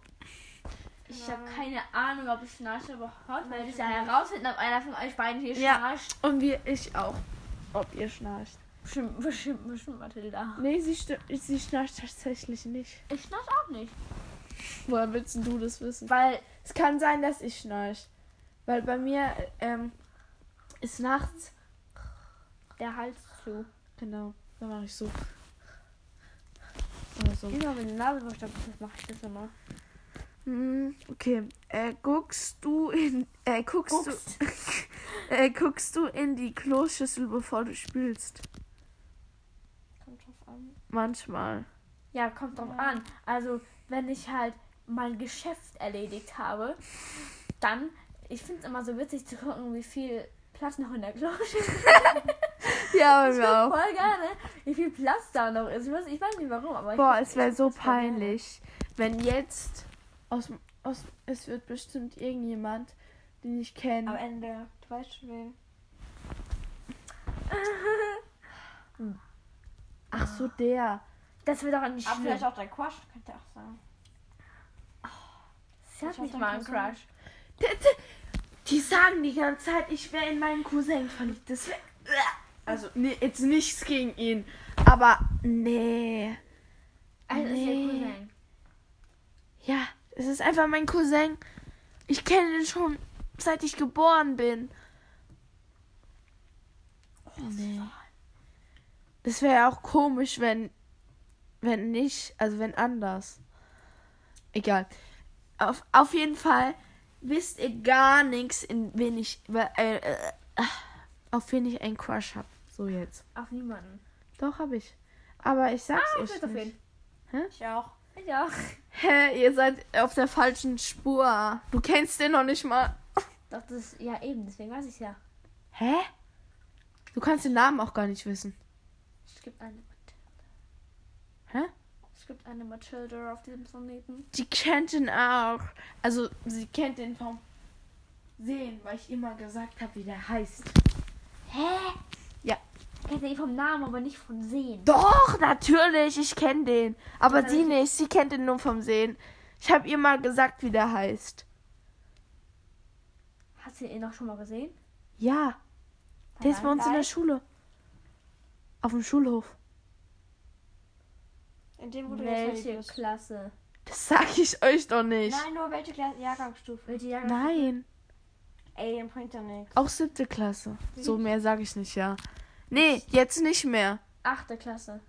Ich habe keine Ahnung, ob ich schnarche, aber heute werde ich ja herausfinden, ob einer von euch beiden hier Ja. schnarcht. Und wir, ich auch. Ob ihr schnarcht. Bestimmt, bestimmt, bestimmt Mathilda. Nee, sie, sie schnarcht tatsächlich nicht. Ich schnarch auch nicht. Woher willst du das wissen? Weil, Es kann sein, dass ich schnarch. Weil bei mir ähm, ist nachts. der Hals zu. Genau, dann mache ich so. Oder so. Immer wenn die Nase verstopft ist, mache ich das immer. Hm, Okay, äh, guckst du in, äh, guckst Guckst. du, äh, guckst du in die Kloschüssel, bevor du spülst? Kommt drauf an. Manchmal. Ja, kommt drauf an. Also, wenn ich halt mein Geschäft erledigt habe, dann, ich finde es immer so witzig zu gucken, wie viel Platz noch in der Klosche ist. Ja, Ich find mir auch. voll gerne, wie viel Platz da noch ist. Ich weiß, ich weiß nicht warum, aber ich Boah, es wäre ich so peinlich, wenn jetzt aus, aus es wird bestimmt irgendjemand, den ich Am kenne. Ende. Du weißt schon wen. Ach so, der. Das wird doch nicht Aber schlimm. vielleicht auch dein Crush, könnte auch sein. Sie hat Ich nicht mal einen. Crush. Die, die, die sagen die ganze Zeit, ich wäre in meinen Cousin verliebt. Das wär, also, nee, jetzt nichts gegen ihn. Aber, nee. Also, ist ihr Nee. Cousin. Ja, es ist einfach mein Cousin. Ich kenne den schon seit ich geboren bin. Nee. Das wäre ja auch komisch, wenn wenn nicht, also wenn anders. Egal. Auf, auf jeden Fall wisst ihr gar nichts, in wen ich äh, äh, auf wen ich einen Crush habe. So jetzt. Auf niemanden. Doch habe ich. Aber ich sag's Ah, ich euch weiß auf nicht. wen. Ich auch. Auch. Hä, ihr seid auf der falschen Spur. Du kennst den noch nicht mal. Doch, das ist ja eben, deswegen weiß ich ja. Hä? Du kannst den Namen auch gar nicht wissen. Es gibt eine Hä? Es gibt eine Matilda auf diesem Planeten. Die kennt ihn auch. Also, sie kennt den vom Sehen, weil ich immer gesagt habe, wie der heißt. Hä? Kenne ihn vom Namen, aber nicht von Sehen. Doch, natürlich, ich kenne den. Aber Ja, sie ich- nicht, sie kennt ihn nur vom Sehen. Ich habe ihr mal gesagt, wie der heißt. Hast du ihn noch schon mal gesehen? Ja, der ist bei uns in der. Schule. Auf dem Schulhof. In dem, wo du jetzt Welche bist. Klasse? Das sag ich euch doch nicht. Nein, nur welche Klasse, Jahrgangsstufe. Welche Jahre? Nein. Ey, den bringt ja nichts. Auch siebte Klasse. So mehr sage ich nicht, ja. Nee, jetzt nicht mehr. Achte Klasse.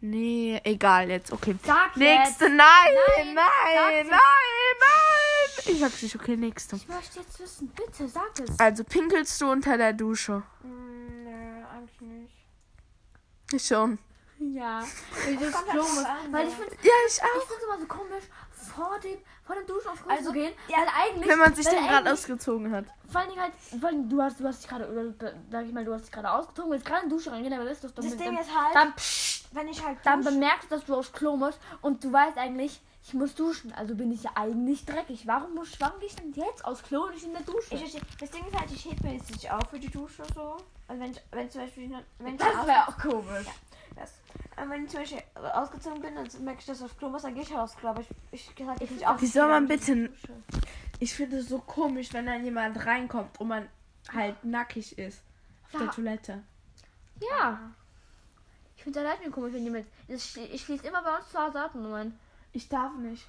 Nee, egal jetzt, okay. Sag Nächste, jetzt. nein, nein, Nein, nein, nein, Ich sag's nicht, okay, nächste. Ich möchte jetzt wissen, bitte sag es. Also pinkelst du unter der Dusche? Hm, nö, eigentlich nicht. Ich schon. Ja. Weil das Klo muss. Weil so. ich finde Ja, ich ich auch. finde es immer so komisch, vor dem, vor dem Duschen aufs Klo Also, zu gehen. ja, weil eigentlich. Wenn man sich den gerade ausgezogen hat. Vor allen Dingen halt, vor allen Dingen, du hast, du hast dich gerade, oder sag ich mal, du hast dich gerade ausgezogen, willst gerade in die Dusche reingehen, aber du das, Das dann, Ding dann, ist halt, dann, pssst, wenn ich halt dann bemerkst du, dass du aufs Klo musst und du weißt eigentlich, ich muss duschen, also bin ich ja eigentlich dreckig. Warum muss, warum gehe ich denn jetzt aufs Klo und nicht in der Dusche? Ich. Das Ding ist halt, ich heb mir jetzt nicht auf für die Dusche so. Und wenn, ich, wenn zum Beispiel, wenn ich das aus- wäre auch komisch. Das, wenn ich zum Beispiel ausgezogen bin, dann merke ich, dass ich aufs Klo muss, dann gehe ich halt aufs Klo. Aber ich, ich gehe halt Ich nicht auf. Wie soll man bitte-. Ich finde es so komisch, wenn dann jemand reinkommt und man halt nackig ist. Auf der Ja. Toilette. Ja. Ich finde der mir komisch, wenn jemand. Ich, ich schließe immer bei uns zu Hause ab, Moment. Ich darf nicht.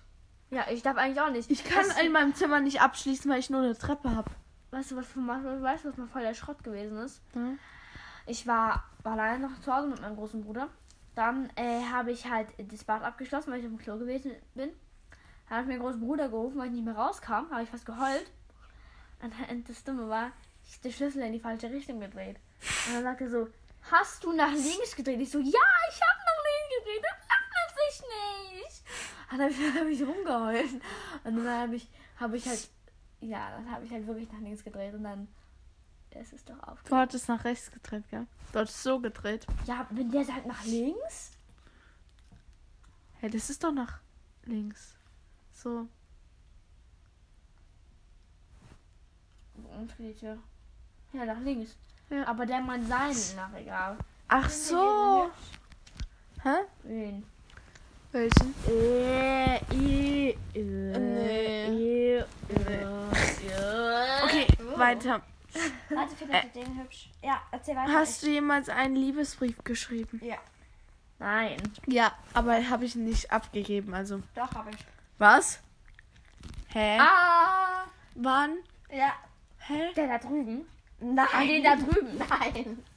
Ja, ich darf eigentlich auch nicht. Ich kann Weißt, in meinem Zimmer nicht abschließen, weil ich nur eine Treppe habe. weißt du, was für weißt du, was mal voll der Schrott gewesen ist? Hm? Ich war, alleine noch zu Hause mit meinem großen Bruder. Dann äh, habe ich halt das Bad abgeschlossen, weil ich auf dem Klo gewesen bin. Dann habe ich meinen großen Bruder gerufen, weil ich nicht mehr rauskam. Habe ich fast geheult. Und das Dumme war, ich den Schlüssel in die falsche Richtung gedreht. Und dann sagte er so, hast du nach links gedreht? Ich so, ja, ich habe nach links gedreht. Das öffnet sich nicht. Und dann habe ich, hab ich rumgeheult. Und dann habe ich, habe ich halt, ja, dann habe ich halt wirklich nach links gedreht. Und dann ist es doch auf. Du hattest nach rechts gedreht, gell? Du hattest so gedreht. Ja, wenn der sagt nach links. Hey, das ist doch nach links. So. Tür. Ja, nach links. Ja. Aber der meint seinen nach egal. Ach so. Hä? Wen? Welchen? Äh, äh, Nee. i, äh, Okay, weiter. Warte, findet ihr den hübsch? Ja, erzähl weiter. Hast du jemals einen Liebesbrief geschrieben? Ja. Nein. Ja, aber habe ich nicht abgegeben, also. Doch, hab ich. Was? Hä? Ah! Wann? Ja. Hä? Der da drüben. Nein. Den da drüben. Nein.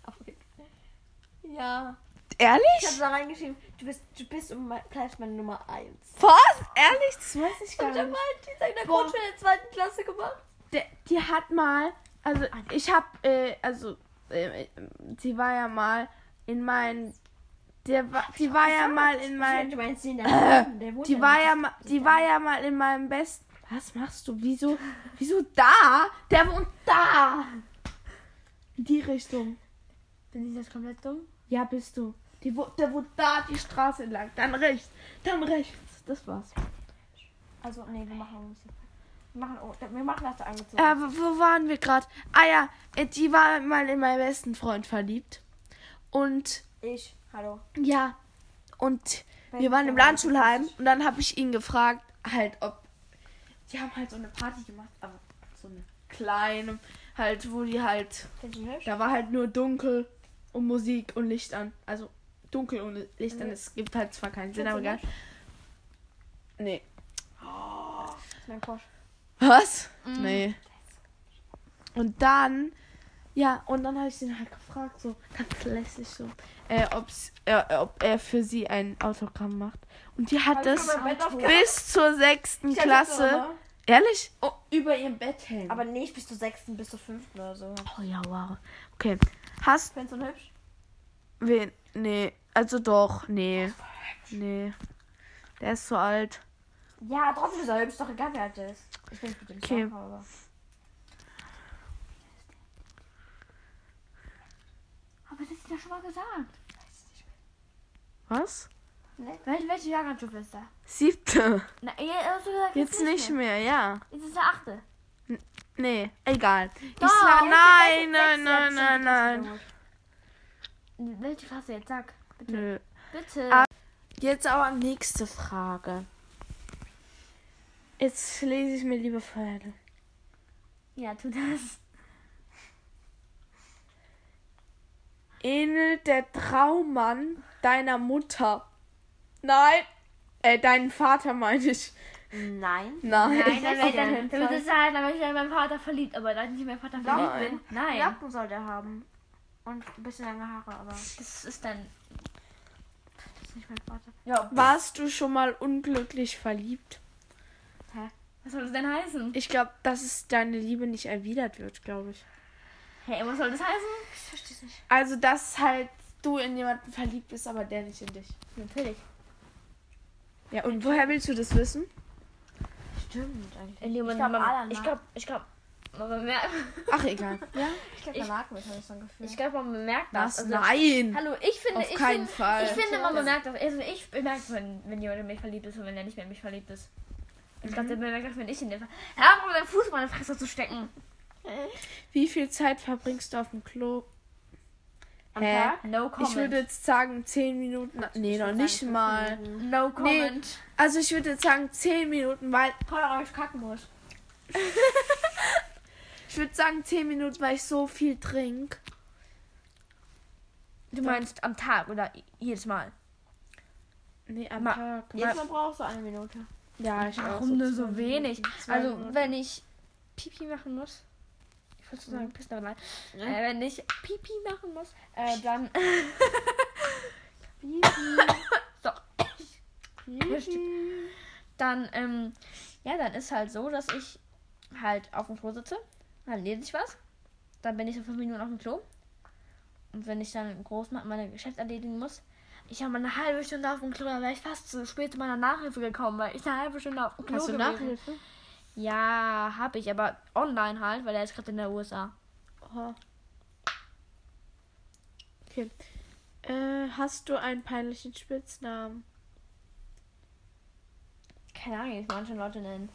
Ja. Ehrlich? Ich hab da reingeschrieben, du bist, du bist und mein- bleibst meine Nummer 1. Was? Ehrlich? Das weiß ich gar hab der nicht. mal die in der. Grundschule in der zweiten Klasse gemacht. Der, die hat mal, also ich hab, äh, also, äh, sie war ja mal in meinen, der war, die war ja mal in wohnt die war ja, ma- die war ja mal in meinem besten, was machst du? Wieso, wieso da? Der wohnt da. In die Richtung. Bin ich jetzt komplett dumm? Ja, bist du. Die, wo, der wohnt da die Straße entlang. Dann rechts. Dann rechts. Das war's. Also, nee, wir machen uns Wir machen, oh, wir machen das da angezogen. Äh, wo waren wir gerade? Ah ja, äh, die war mal in meinen besten Freund verliebt. Und Ich, hallo. ja, und wir Welchen waren im? Landschulheim und dann habe ich ihn gefragt, halt, ob. Die haben halt so eine Party gemacht, aber so eine kleine, halt, wo die halt. Da war halt nur dunkel und Musik und Licht an. Also dunkel und Licht an. Es gibt halt zwar keinen Sinn, aber egal. Nee. Ist mein Porsche. Was? Nee. Und dann, ja, und dann habe ich ihn halt gefragt, so ganz lässig so, äh, ob's, äh, ob er für sie ein Autogramm macht. Und die hat das bis zur sechsten Klasse. Ehrlich? Oh, über ihrem Bett hängen. Aber nicht bis zur sechsten, bis zur fünften oder so. oh ja, wow. Okay. Hast Findest du ihn hübsch? wen? Nee, also doch, nee. Nee. Der ist zu alt. Ja, trotzdem ist er hübsch, doch egal wer alt er ist. Ich bin mit dem Okay. Aber. Aber das ist ja schon mal gesagt. Was? Wel welche Jahrgangsstufe ist da? Siebte. Na, du gesagt, Jetzt nicht mehr, ja. Jetzt ist der achte. Nee, egal. Ich Doch, sag, jetzt nein, nein, der nein, nein, nein. Welche Klasse jetzt? Sag. Bitte. Nö. Bitte. Ah. Jetzt aber nächste Frage. Jetzt lese ich mir lieber Pferde. Ja, tu das. Ähnelt der Traummann deiner Mutter? Nein. Äh, deinen Vater meine ich. Nein. Nein. Nein, dann wäre dann, dann wird es sein, dann wäre ich in meinen Vater verliebt. Aber da ich nicht in meinen Vater verliebt Nein. bin. Nein. Jacken soll der haben. Und ein bisschen lange Haare, aber Das ist dann. das ist nicht mein Vater. Ja, Warst du schon mal unglücklich verliebt? Was soll das denn heißen? Ich glaube, dass es deine Liebe nicht erwidert wird, glaube ich. Hey, was soll das heißen? ich versteh's nicht. Also, dass halt du in jemanden verliebt bist, aber der nicht in dich. Natürlich. Ja, und woher willst du das wissen? Stimmt eigentlich. In dem Ich Moment, glaub, man, alle ich glaube, ich glaube, man bemerkt, Ach, egal. Ja? Ich glaube, Ich- danach wird habe ich so ein Gefühl. ich glaube, man bemerkt das. Also, Nein. Hallo, ich finde, Auf ich keinen finde, Fall. ich finde, man bemerkt das. Also ich bemerke, wenn, wenn jemand in mich verliebt ist und wenn er nicht mehr in mich verliebt ist. Ich glaube, der bemerkt wenn ich in Fall. Hör auf, mit deinem Fuß in meine Fresse zu stecken. Wie viel Zeit verbringst du auf dem Klo? Am Hä? Tag? No comment. Ich würde jetzt sagen 10 Minuten. Nee, Ich noch nicht mal. Minuten. no comment. Also ich würde jetzt sagen 10 Minuten, weil. Aber ich kacken muss. Ich würde sagen 10 Minuten, weil ich so viel trinke. Du meinst am Tag oder jedes Mal? Nee, am Ma- Tag. Jetzt mal brauchst du eine Minute. Ja, ich. Warum nur so wenig? Minuten, Also, Minuten. wenn ich Pipi machen muss. Ich wollte sagen, pissen, aber nein. Äh, wenn ich Pipi machen muss, äh, dann. Doch. Dann, ähm, ja, dann ist halt so, dass ich halt auf dem Klo sitze. Dann lese ich was. Dann bin ich so fünf Minuten auf dem Klo. Und wenn ich dann groß meine Geschäfte erledigen muss, ich habe eine halbe Stunde auf dem Klo, dann wäre ich fast zu spät zu meiner Nachhilfe gekommen, weil ich eine halbe Stunde auf dem Klo Hast du gewesen. Nachhilfe? Ja, habe ich, aber online halt, weil er ist gerade in der USA. Oha. Okay. Äh, hast du einen peinlichen Spitznamen? Keine Ahnung, wie es manche Leute nennen.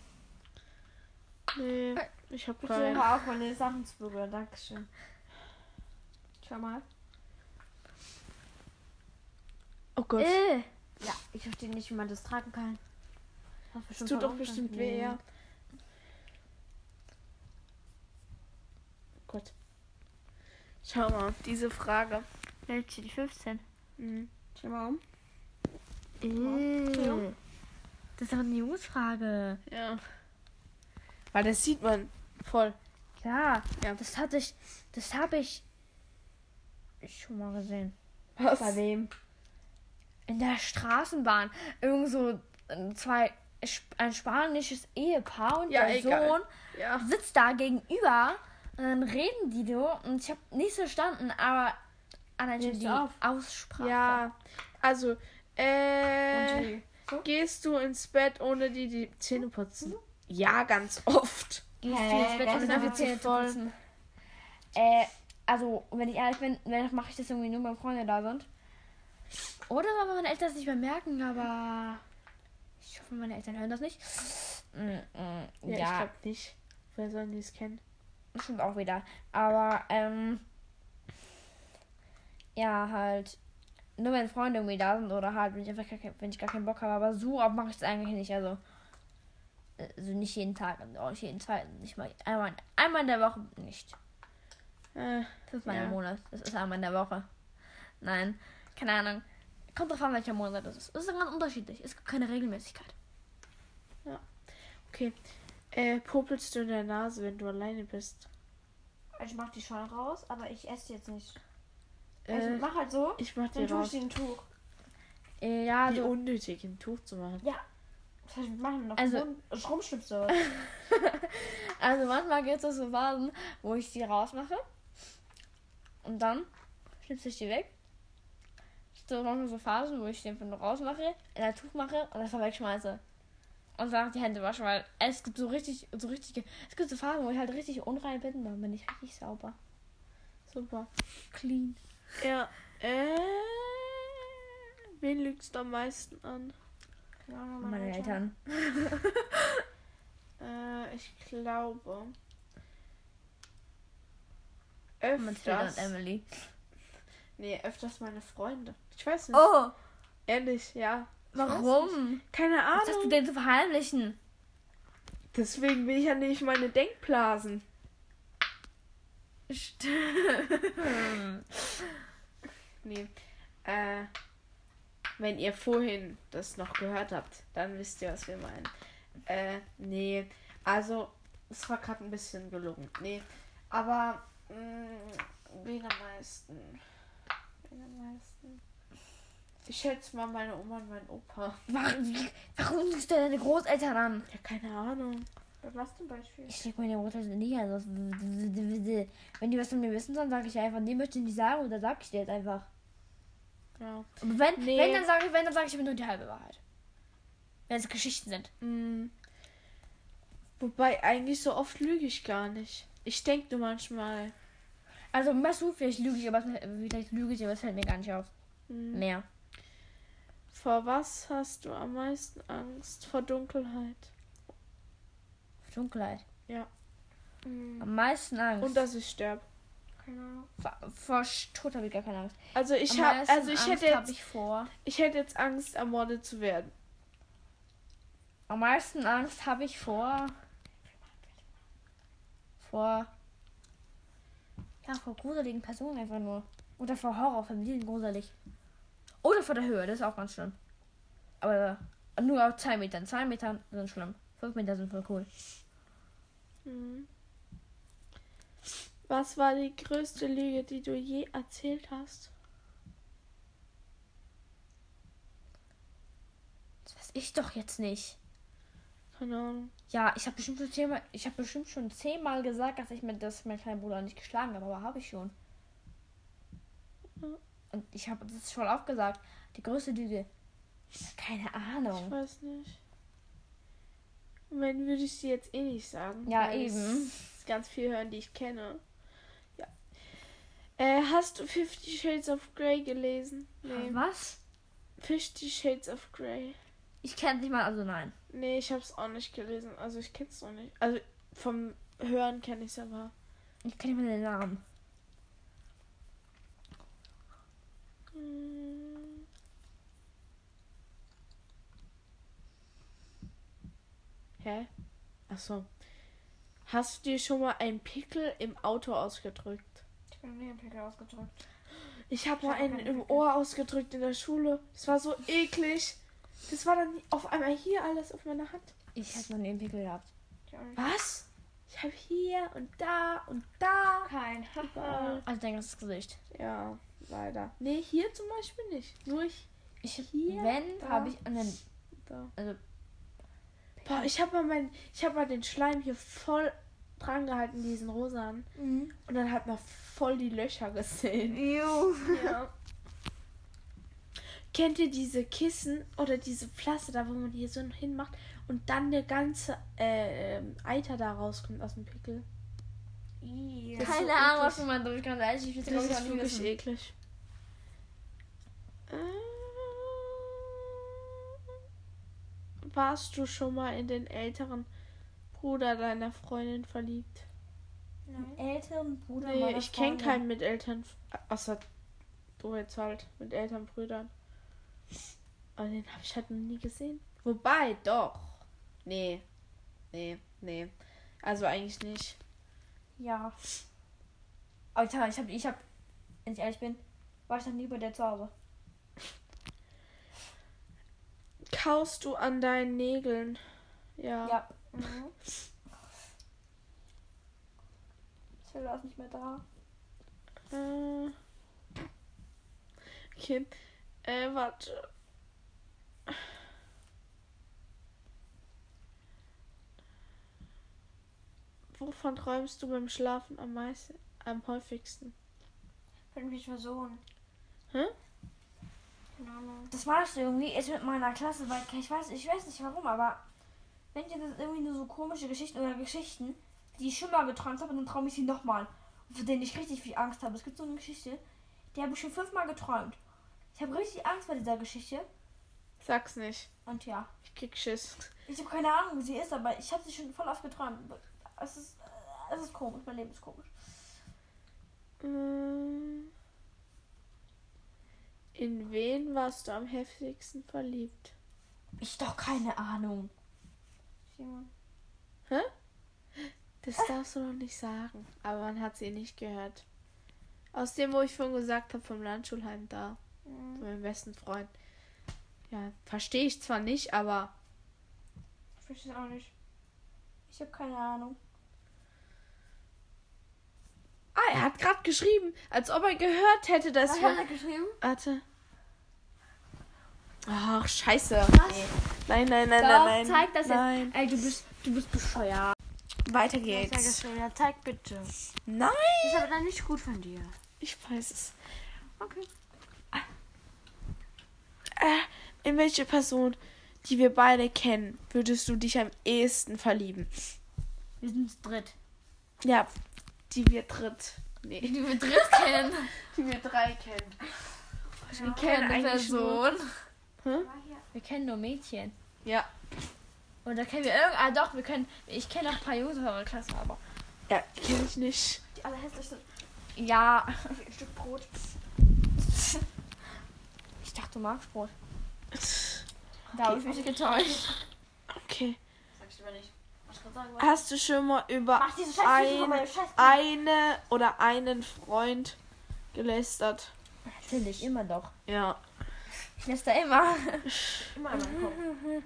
Nee, ich hab Bitte keinen. hör auf, meine Sachen zu berühren. Dankeschön. Schau mal. Oh Gott. Äh, Ja, ich verstehe nicht, wie man das tragen kann. Das tut doch bestimmt weh, ja. Gott. Schau mal, diese Frage. Welche? Die 15. Mhm. Schau mal um. Äh, Das ist aber eine Jungsfrage. Ja. Weil das sieht man voll. Ja, Ja. das hatte ich, das habe ich schon mal gesehen. Was? Bei wem? In der Straßenbahn. Irgend so äh, zwei, ein spanisches Ehepaar und Ja, der egal. Sohn Ja. sitzt da gegenüber und dann reden die so und ich habe nichts verstanden, aber Nimmst die auf? Aussprache. Ja. Also, äh. So? Gehst du ins Bett, ohne die die Zähne putzen? Ja, ganz oft. Gehst du ins Bett, ohne die Zähne putzen? Äh, also, wenn ich ehrlich bin, dann mache ich das irgendwie nur, wenn Freunde da sind. Oder wenn meine Eltern es nicht mehr merken, aber ich hoffe, meine Eltern hören das nicht. Mm, mm, Ja, ja, ich glaube nicht. Wer soll die es kennen? stimmt auch wieder. Aber, ähm, ja, halt, nur wenn Freunde irgendwie da sind oder halt, wenn ich einfach gar kein, wenn ich gar keinen Bock habe. Aber so oft mache ich es eigentlich nicht. Also, also nicht jeden Tag und auch nicht jeden zweiten. Nicht mal einmal, einmal in der Woche nicht. Äh, Das ist mein Ja. Monat. Das ist einmal in der Woche. Nein, keine Ahnung. Kommt drauf an, welcher Monat das ist. Es ist ganz unterschiedlich. Es gibt keine Regelmäßigkeit. okay. Äh, popelst du in der Nase, wenn du alleine bist? Ich mach die schon raus, aber ich esse jetzt nicht. Äh, Also mach halt so. ich mach Dann dir tue ich raus. dir ein Tuch. Äh, ja, Wie so. unnötig, ein Tuch zu machen. Das heißt, wir machen noch Also- Schrumpfschnipsel. Also manchmal gibt es so Phasen, wo ich die rausmache. Und dann schnipse ich die weg. So manchmal so Phasen, wo ich die einfach nur rausmache, in ein Tuch mache und das dann wegschmeiße. Und danach die Hände wasche, weil es gibt so richtig, so richtig, es gibt so Phasen, wo ich halt richtig unrein bin, dann bin ich richtig sauber. Super. Clean. Ja. Äh, wen lügst du am meisten an? Meine Eltern. Äh, ich glaube. Mathilda und Öfters. Emily. Nee, öfters meine Freunde. Ich weiß nicht. Oh, Ehrlich, ja. Ich warum? Keine Was hast du Ahnung. denn zu verheimlichen? Deswegen will ich ja nicht meine Denkblasen. Nee. Äh, wenn ihr vorhin das noch gehört habt, dann wisst ihr, was wir meinen. Äh, nee. Also, es war gerade ein bisschen gelungen. Nee. Aber, mh, wen am meisten? Wen am meisten? Ich schätze mal meine Oma und mein Opa. Warum, warum rufst du deine Großeltern an? Ja, keine Ahnung. Was zum Beispiel? Ich leg meine Großeltern nicht an. sonst- Wenn die was von mir wissen, dann sage ich einfach, nee, möchte ich nicht sagen oder sag ich dir jetzt einfach. Ja. Aber wenn, Nee. wenn dann sage ich, wenn dann sage ich mir nur die halbe Wahrheit. Wenn es Geschichten sind. Mm. Wobei, eigentlich so oft lüge ich gar nicht. Ich denke nur manchmal. Also weißt du, vielleicht lüge ich, aber es- vielleicht lüge ich, aber es fällt mir gar nicht auf. mm, Mehr. Vor was hast du am meisten Angst? Vor Dunkelheit. Dunkelheit. Ja. Mm. Am meisten Angst. Und dass ich sterbe. Keine Ahnung. vor, vor Tod habe ich gar keine Angst. Also ich habe, also ich Angst hätte jetzt, ich vor. ich hätte jetzt Angst, ermordet zu werden. Am meisten Angst habe ich vor. Vor. Ja, vor gruseligen Personen einfach nur. Oder vor Horrorfamilien gruselig. Oder vor der Höhe, das ist auch ganz schlimm. Aber nur auf 2 Metern. 2 Metern sind schlimm. 5 Meter sind voll cool. Mhm. Was war die größte Lüge, die du je erzählt hast? Das weiß ich doch jetzt nicht. Keine Ahnung. Ja, ich habe bestimmt schon zehnmal, ich habe bestimmt schon zehnmal gesagt, dass ich mir das mein kleiner Bruder nicht geschlagen habe, aber habe ich schon. Und ich habe das schon oft gesagt. Die größte Lüge. Keine Ich Ahnung. weiß nicht. Wenn würde ich sie jetzt eh nicht sagen. Ja, eben. ganz viel hören, die ich kenne. Ja. Äh, hast du Fifty Shades of Grey gelesen? Nee. Was? Fifty Shades of Grey. Ich kenne nicht mal, also nein. Nee, ich hab's auch nicht gelesen. Also ich kenn's noch nicht. Also vom Hören kenne ich's aber. Ich kenne nicht mal den Namen. Hm. Hä? Achso. Hast du dir schon mal einen Pickel im Auto ausgedrückt? Ich bin mir den Pickel ausgedrückt. Ich habe mal hab einen im Pickel. Ohr ausgedrückt in der Schule. Das war so eklig. Das war dann auf einmal hier alles auf meiner Hand. Ich habe noch nie einen Pickel gehabt. Nicht. Was? Ich habe hier und da und da. Kein. Überall. Also dein ganzes Gesicht. Ja, leider. Nee, hier zum Beispiel nicht. Nur ich, Ich, Hier, wenn, habe ich an den. da. Also, Boah, ich habe mal mein, ich habe mal den Schleim hier voll dran gehalten, diesen rosanen. Und dann hat man voll die Löcher gesehen. Ew. Ja. Kennt ihr diese Kissen oder diese Pflaster da, wo man hier so hinmacht und dann der ganze äh, Eiter da rauskommt aus dem Pickel? Das ist Keine so Ahnung, was mal durch. Ich will Das auch ist wirklich eklig. Äh, warst du schon mal in den älteren Bruder deiner Freundin verliebt? Älteren Bruder Nee, ich kenne keinen mit Eltern. Außer du jetzt halt mit Elternbrüdern. Aber den habe ich halt noch nie gesehen. Wobei, doch. Nee. Nee, nee. Also eigentlich nicht. Ja. Alter, ich hab, ich hab, wenn ich ehrlich bin, war ich noch nie bei der zu Hause. Kaust du an deinen Nägeln? Ja. Ja. Mhm. Zilla ist nicht mehr da. Äh, okay. Äh, warte. Wovon träumst du beim Schlafen am meisten, am häufigsten? Könnte mich versohlen. Hä? Keine Ahnung. Das war das irgendwie jetzt mit meiner Klasse, weil ich weiß, ich weiß nicht warum, aber wenn ich jetzt irgendwie nur so komische Geschichten oder Geschichten, die ich schon mal geträumt habe, dann träume ich sie nochmal. Und vor denen ich richtig viel Angst habe. Es gibt so eine Geschichte, die habe ich schon fünfmal geträumt. Ich habe richtig Angst bei dieser Geschichte. Sag's nicht. Und ja, Ich krieg Schiss. ich habe keine Ahnung, wie sie ist, aber ich habe sie schon voll oft geträumt. Es ist, es ist komisch, mein Leben ist komisch. Ähm, In wen warst du am heftigsten verliebt? Ich doch keine Ahnung. Simon. Das darfst du noch nicht sagen. Aber man hat sie nicht gehört. Aus dem, wo ich vorhin gesagt habe, vom Landschulheim da. Mhm. Von meinem besten Freund. Ja, verstehe ich zwar nicht, aber Ich verstehe es auch nicht. Ich habe keine Ahnung. Ah, er hat gerade geschrieben, als ob er gehört hätte, dass Was wir. hat er geschrieben? Warte. Ach, scheiße. Was? Nein, nein, nein, Doch, nein, nein. zeig das nein. jetzt. Ey, du bist, du bist bescheuert. Weiter er geht's. Ja, zeig bitte. Nein, Das ist aber dann nicht gut von dir. ich weiß es. Okay. Äh, in welche Person, die wir beide kennen, würdest du dich am ehesten verlieben? Wir sind dritt. Ja, die wir dritt. Nee, Die wir dritt kennen. die wir drei kennen. Wir kennen eigentlich Person. Wir kennen nur Mädchen. Ja. Und da kennen wir irgend. Ah, doch, wir können. Ich kenne auch ein paar Jungs aus eurer Klasse, aber. Ja, kenne ich nicht. Die allerhässlichste. Ja. Ein Stück Brot. Ich dachte, du magst Brot. Da habe ich mich getäuscht. Okay. Sag ich lieber nicht. Was ich gerade sagen wollte. Hast du schon mal über ein, eine oder einen Freund gelästert? Natürlich, immer doch. Ja. Ich lässt da immer. Immer in.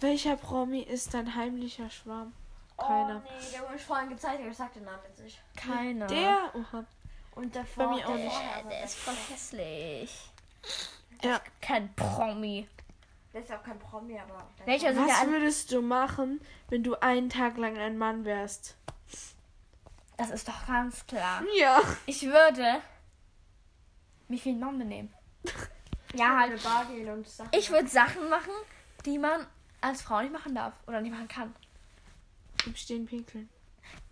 Welcher Promi ist dein heimlicher Schwarm? Keiner. Oh, nee, der wurde mich vorhin gezeigt, aber ich sag den Namen jetzt nicht. Keiner. Der? Oha. Und davor. Bei mir auch der- nicht. Äh, der ist voll hässlich. Ja. Kein Promi. Der ist ja auch kein Promi, aber. Welcher sind Was würdest du machen, wenn du einen Tag lang ein Mann wärst? Das ist doch ganz klar. Ja. Ich würde mich wie ein Mann benehmen. Ja, Eine halt. Bar gehen und Sachen. Ich würde Sachen machen, die man als Frau nicht machen darf oder nicht machen kann. Im Stehen pinkeln.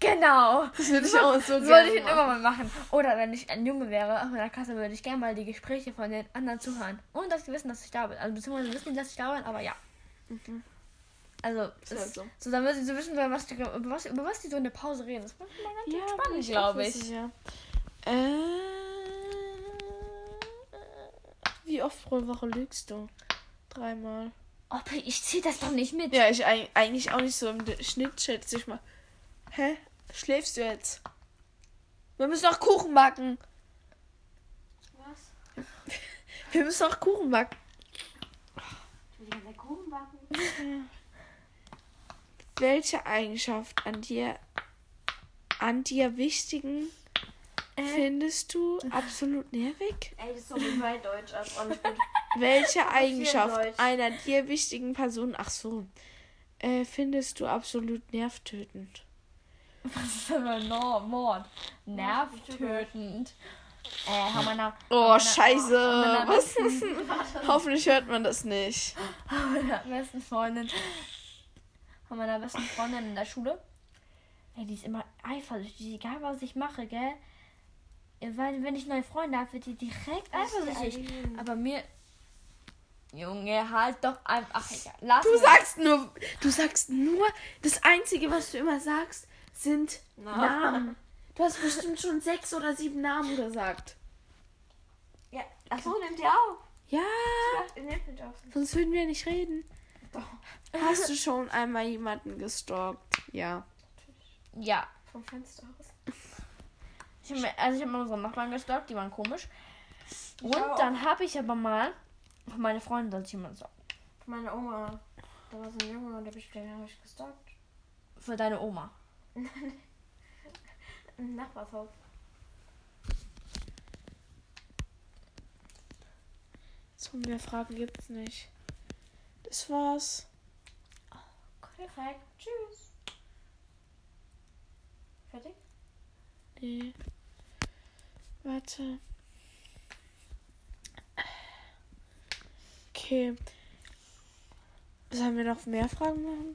Genau. Das würde ich auch so gerne würde ich machen. immer mal machen. Oder wenn ich ein Junge wäre, auf meiner Klasse würde ich gerne mal die Gespräche von den anderen zuhören. Ohne dass sie wissen, dass ich da bin. Also beziehungsweise wissen die, dass ich da bin, aber ja. Mhm. Also, Ist es- halt so. so dann würden sie so wissen, über was, die, über, was, über was die so in der Pause reden. Das ist immer ganz Ja, spannend, glaube ich. sicher. Äh, wie oft pro Woche lügst du? Dreimal. Oh, ich ziehe das doch nicht mit. Ja, ich eig- eigentlich auch nicht so im Schnitt schätze ich mal. Hä? Schläfst du jetzt? Wir müssen noch Kuchen backen. Was? Wir müssen noch Kuchen backen. Ich will Kuchen backen. Welche Eigenschaft an dir an dir wichtigen findest du absolut nervig? Ey, das ist so wie mein Deutsch. Gut. Welche Eigenschaft einer dir wichtigen Person, ach so, äh, findest du absolut nervtötend? Was ist denn ein no Mord? Nervtötend. Äh, haben wir da. Oh, scheiße. meiner Was? Hoffentlich hört man das nicht. meiner besten Freundin. Von meiner besten Freundin in der Schule. Ey, die ist immer eifersüchtig, egal was ich mache, gell? Weil, wenn ich neue Freunde habe, wird die direkt eifersüchtig. Aber mir. Junge, halt doch einfach. Ach, egal. Lass Du mich. sagst nur, du sagst nur, das Einzige, was du immer sagst, sind Namen. Du hast bestimmt schon sechs oder sieben Namen gesagt. Ja, achso, nimmt ihr auf. Ja, nehmt auf. sonst würden wir nicht reden. Hast du schon einmal jemanden gestalkt? Ja. Ja. Vom Fenster aus. Ich hab, also ich habe mal unsere Nachbarn gestalkt, die waren komisch. Und auch. dann habe ich aber mal von meine Freundin sonst jemand so. Von meiner Oma. Da war so ein Junge und der hab ich, den hab ich gestalkt. Für deine Oma. Nachbarshaus. So mehr Fragen gibt's nicht. Das war's. Perfekt. Tschüss. Fertig? Nee. Warte. Okay. Sollen wir noch mehr Fragen machen?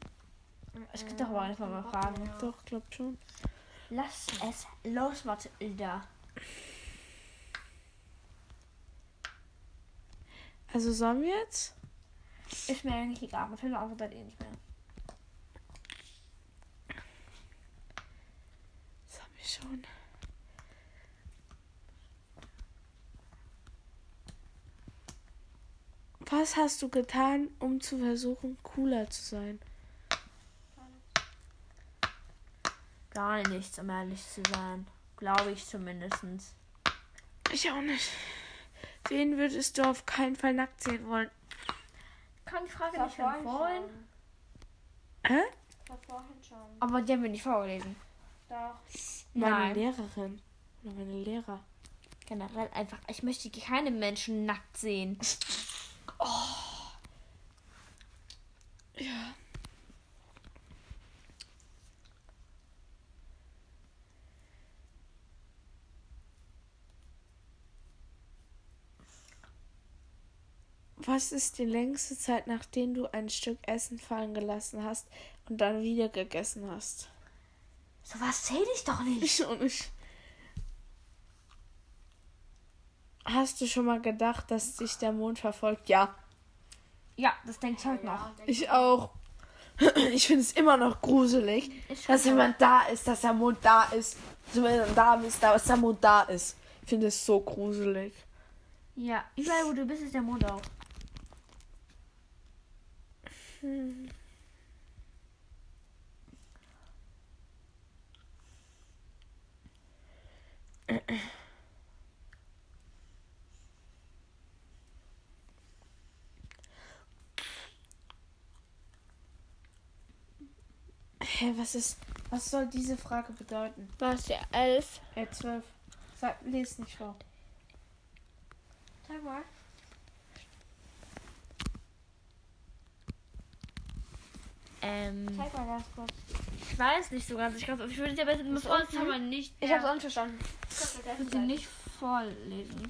Ich könnte doch aber einfach mal fragen. Doch, glaubt schon. Lass es los, Mathilda. Also sollen wir jetzt? Ist mir eigentlich egal. Mathilda antwortet eh nicht mehr. Sollen wir schon? Was hast du getan, um zu versuchen, cooler zu sein? Gar nichts, um ehrlich zu sein. Glaube ich zumindest. Ich auch nicht. Wen würdest du auf keinen Fall nackt sehen wollen? Kann die Frage nicht von vorhin. Hä? Vorhin schon. Aber die haben wir nicht vorgelesen. Doch. Meine Nein. Lehrerin. Oder meine Lehrer. Generell einfach, ich möchte keine Menschen nackt sehen. Ja. Was ist die längste Zeit, nachdem du ein Stück Essen fallen gelassen hast und dann wieder gegessen hast? So was zähle ich doch nicht. Ich auch nicht. Hast du schon mal gedacht, dass dich der Mond verfolgt? Ja, Ja, das denke ich heute noch. ich auch. Ich finde es immer noch gruselig, dass jemand da ist, dass der Mond da ist. So, wenn er da ist, da, dass der Mond da ist. Ich finde es so gruselig. Ja, überall wo du bist, ist der Mond auch. Hä, was ist. Was soll diese Frage bedeuten? Was, ja, elf? Äh, zwölf. Sag, les nicht vor. Sag mal. Ähm, Zeig mal ganz kurz. ich weiß nicht so ganz. Ich glaube, ich würde dir besser das unten? aber nicht. Ich ja. hab's auch nicht verstanden. Ich würde sie nicht vorlesen.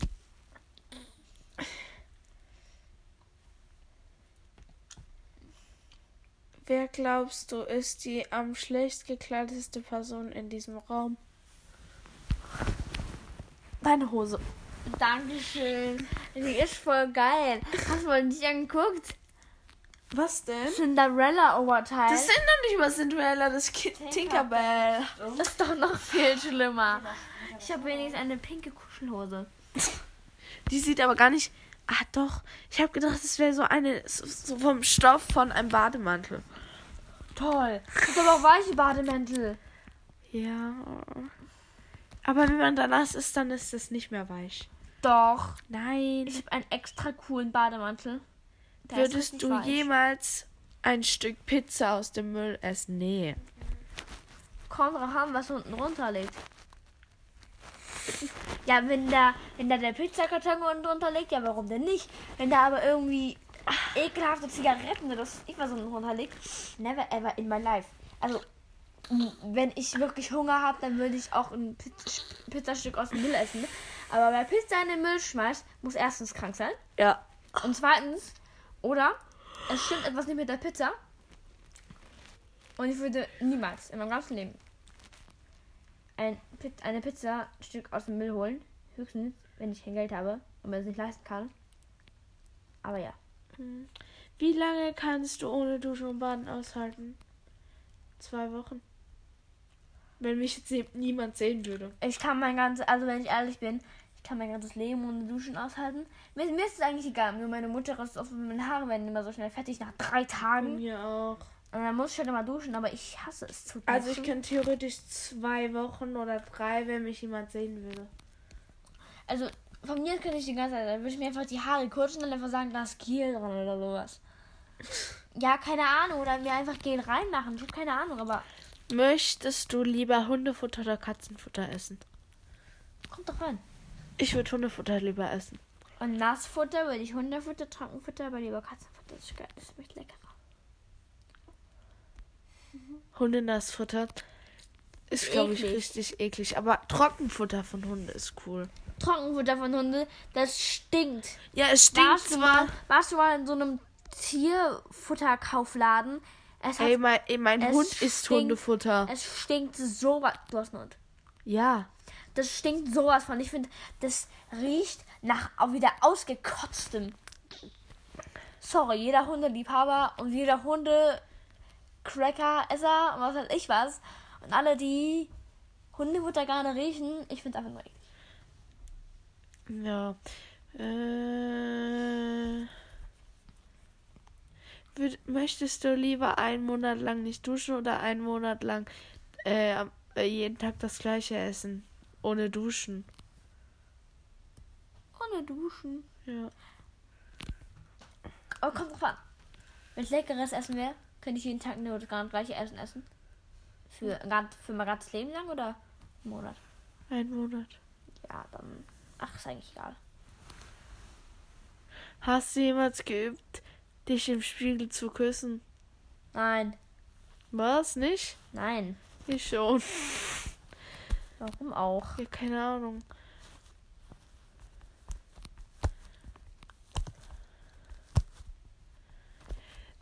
Wer glaubst du ist die am schlecht gekleidetste Person in diesem Raum? Deine Hose. Dankeschön. Die ist voll geil. Hast du mal nicht angeguckt? Was denn? Cinderella Oberteil. Das sind doch nicht mal Cinderella, das ist Ki Tinkerbell. Das ist doch noch viel schlimmer. Ich habe wenigstens eine pinke Kuschelhose. Die sieht aber gar nicht. Ah, doch. Ich habe gedacht, es wäre so eine. So, vom Stoff von einem Bademantel. Toll. Ich habe aber auch weiche Bademäntel. Ja. Aber wenn man da nass ist, dann ist es nicht mehr weich. Doch. Nein. Ich habe einen extra coolen Bademantel. Der Würdest du weich. jemals ein Stück Pizza aus dem Müll essen? Nee. Kommt drauf an, was unten runter liegt. Ja, wenn da, wenn da der Pizzakarton unten drunter liegt, ja, warum denn nicht? Wenn da aber irgendwie ekelhafte Zigaretten oder was ich was unten drunter liegt, never ever in my life. Also, wenn ich wirklich Hunger habe, dann würde ich auch ein Piz Pizzastück aus dem Müll essen. Aber wer Pizza in den Müll schmeißt, muss erstens krank sein. Ja. Und zweitens, oder es stimmt etwas nicht mit der Pizza. Und ich würde niemals in meinem ganzen Leben ein, eine Pizza-Stück aus dem Müll holen. Höchstens, wenn ich kein Geld habe und mir das nicht leisten kann. Aber ja. Wie lange kannst du ohne Duschen und Baden aushalten? Zwei Wochen. Wenn mich jetzt nie- niemand sehen würde. Ich kann mein ganzes, also wenn ich ehrlich bin, kann mein ganzes Leben ohne Duschen aushalten. Mir, mir ist es eigentlich egal. Nur meine Mutter ist oft, meine Haare werden immer so schnell fertig nach drei Tagen. Mir auch. Und dann muss ich halt immer duschen, aber ich hasse es zu Also ich duschen. könnte theoretisch zwei Wochen oder drei, wenn mich jemand sehen würde. Also von mir könnte ich die ganze Zeit, dann würde ich mir einfach die Haare kurz und dann einfach sagen, da ist Gel dran oder sowas. Ja, keine Ahnung. Oder mir einfach Gel reinmachen. Ich habe keine Ahnung, aber Möchtest du lieber Hundefutter oder Katzenfutter essen? kommt doch rein. Ich würde Hundefutter lieber essen. Und Nassfutter würde ich Hundefutter, Trockenfutter, aber lieber Katzenfutter. Das ist geil. Das schmeckt leckerer. Hundenassfutter ist, glaube ich, richtig eklig. Aber Trockenfutter von Hunde ist cool. Trockenfutter von Hunde, das stinkt. Ja, es stinkt warst, du zwar. mal, warst du mal in so einem Tierfutterkaufladen? Es, hat, Ey, mein, ey, mein Hund isst stinkt- Hundefutter. es stinkt sowas. Du hast einen Hund. Ja. Das stinkt sowas von. Ich finde, das riecht nach wieder ausgekotztem. Sorry, jeder Hundeliebhaber und jeder Hunde Cracker-Esser und was weiß ich was. Und alle, die Hundefutter gerne riechen, ich finde es einfach nur eklig. Ja. Äh, würd, möchtest du lieber einen Monat lang nicht duschen oder einen Monat lang äh, äh, jeden Tag das gleiche essen? Ohne Duschen. Ohne Duschen. Ja. Aber kommt drauf an. Wenn ich leckeres Essen wäre, könnte ich jeden Tag nur das gleiche Essen essen. Für, ganz- für mein ganzes Leben lang oder einen Monat? Ein Monat. Ja, dann. Ach, ist eigentlich egal. Hast du jemals geübt, dich im Spiegel zu küssen? Nein, Was? Nicht? nein. Ich schon. Warum auch? Ja, keine Ahnung.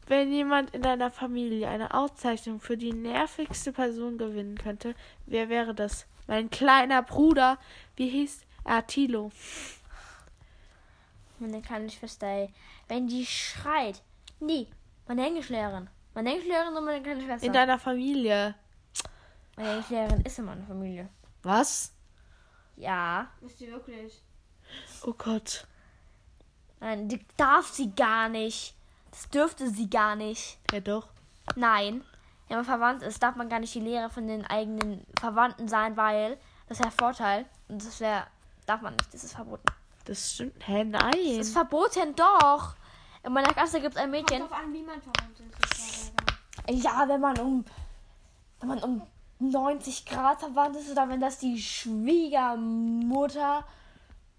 Wenn jemand in deiner Familie eine Auszeichnung für die nervigste Person gewinnen könnte, wer wäre das? Mein kleiner Bruder. Wie hieß er? Tilo. Meine kleine Schwester, ey. Wenn die schreit. Nee, meine Englischlehrerin. Meine Englischlehrerin und meine kleine Schwester. In deiner Familie. meine Englischlehrerin ist in meiner Familie. Was? Ja. Wisst ihr wirklich? Oh Gott. Nein, die darf sie gar nicht. Das dürfte sie gar nicht. Ja doch. Nein. Wenn man verwandt ist, darf man gar nicht die Lehrer von den eigenen Verwandten sein, weil das wäre Vorteil. Und das wäre. Darf man nicht. Das ist verboten. Das stimmt. Hä, Das nein. ist verboten, doch. In meiner Klasse gibt es ein Mädchen. Kommt drauf an, wie man verwandt ist. Das Ja, wenn man um, wenn man um 90 Grad verwandt ist oder wenn das die Schwiegermutter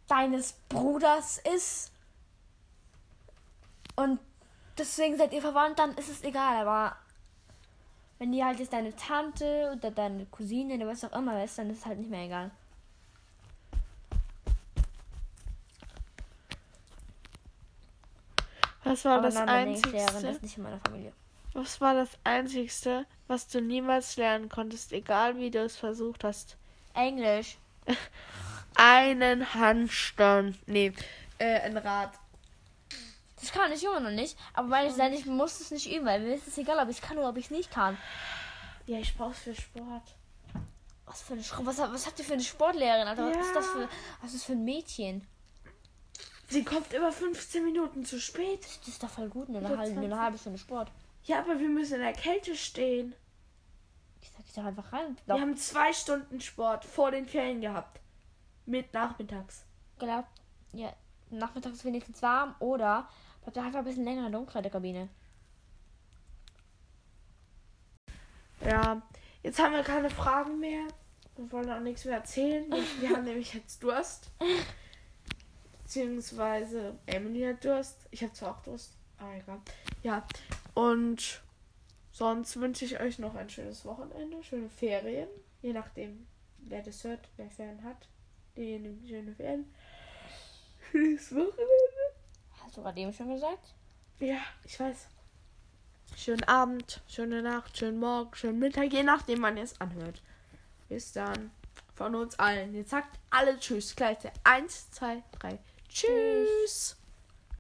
deines Bruders ist und deswegen seid ihr verwandt, dann ist es egal. Aber wenn die halt jetzt deine Tante oder deine Cousine oder was auch immer ist, dann ist es halt nicht mehr egal. Was war Aber das Englischlehrerin Einzigste? ist nicht in meiner Familie. Was war das Einzigste, was du niemals lernen konntest, egal wie du es versucht hast? Englisch. Einen Handstand. Nee, äh, ein Rad. Das kann ich immer noch nicht. Aber weil ich ich muss es nicht üben, weil mir ist es egal, ob ich es kann oder ob ich es nicht kann. Ja, ich brauch's für Sport. Was für eine Sch was, was habt ihr für eine Sportlehrerin, Alter? Was Ja. ist das für was ist das für ein Mädchen? Sie kommt immer 15 Minuten zu spät. Das ist doch voll gut, nur eine, halbe, nur eine 20. halbe Stunde Sport. Ja, aber wir müssen in der Kälte stehen. Ich sag dich doch einfach rein. Wir haben zwei Stunden Sport vor den Ferien gehabt. Mit nachmittags. glaubt, ja, nachmittags ist wenigstens warm oder bleibt einfach ein bisschen länger in der Umkleidekabine. Ja, jetzt haben wir keine Fragen mehr. Wir wollen auch nichts mehr erzählen. Wir haben nämlich jetzt Durst. Beziehungsweise Emily hat Durst. Ich habe zwar auch Durst, aber egal. Ja, und sonst wünsche ich euch noch ein schönes Wochenende, schöne Ferien. Je nachdem, wer das hört, wer Ferien hat. Diejenigen, schöne Ferien. Schönes Wochenende. Hast du gerade eben schon gesagt? Ja, ich weiß. Schönen Abend, schöne Nacht, schönen Morgen, schönen Mittag, je nachdem man es anhört. Bis dann. Von uns allen. Jetzt sagt alle Tschüss. Gleich. Eins, zwei, drei. Tschüss.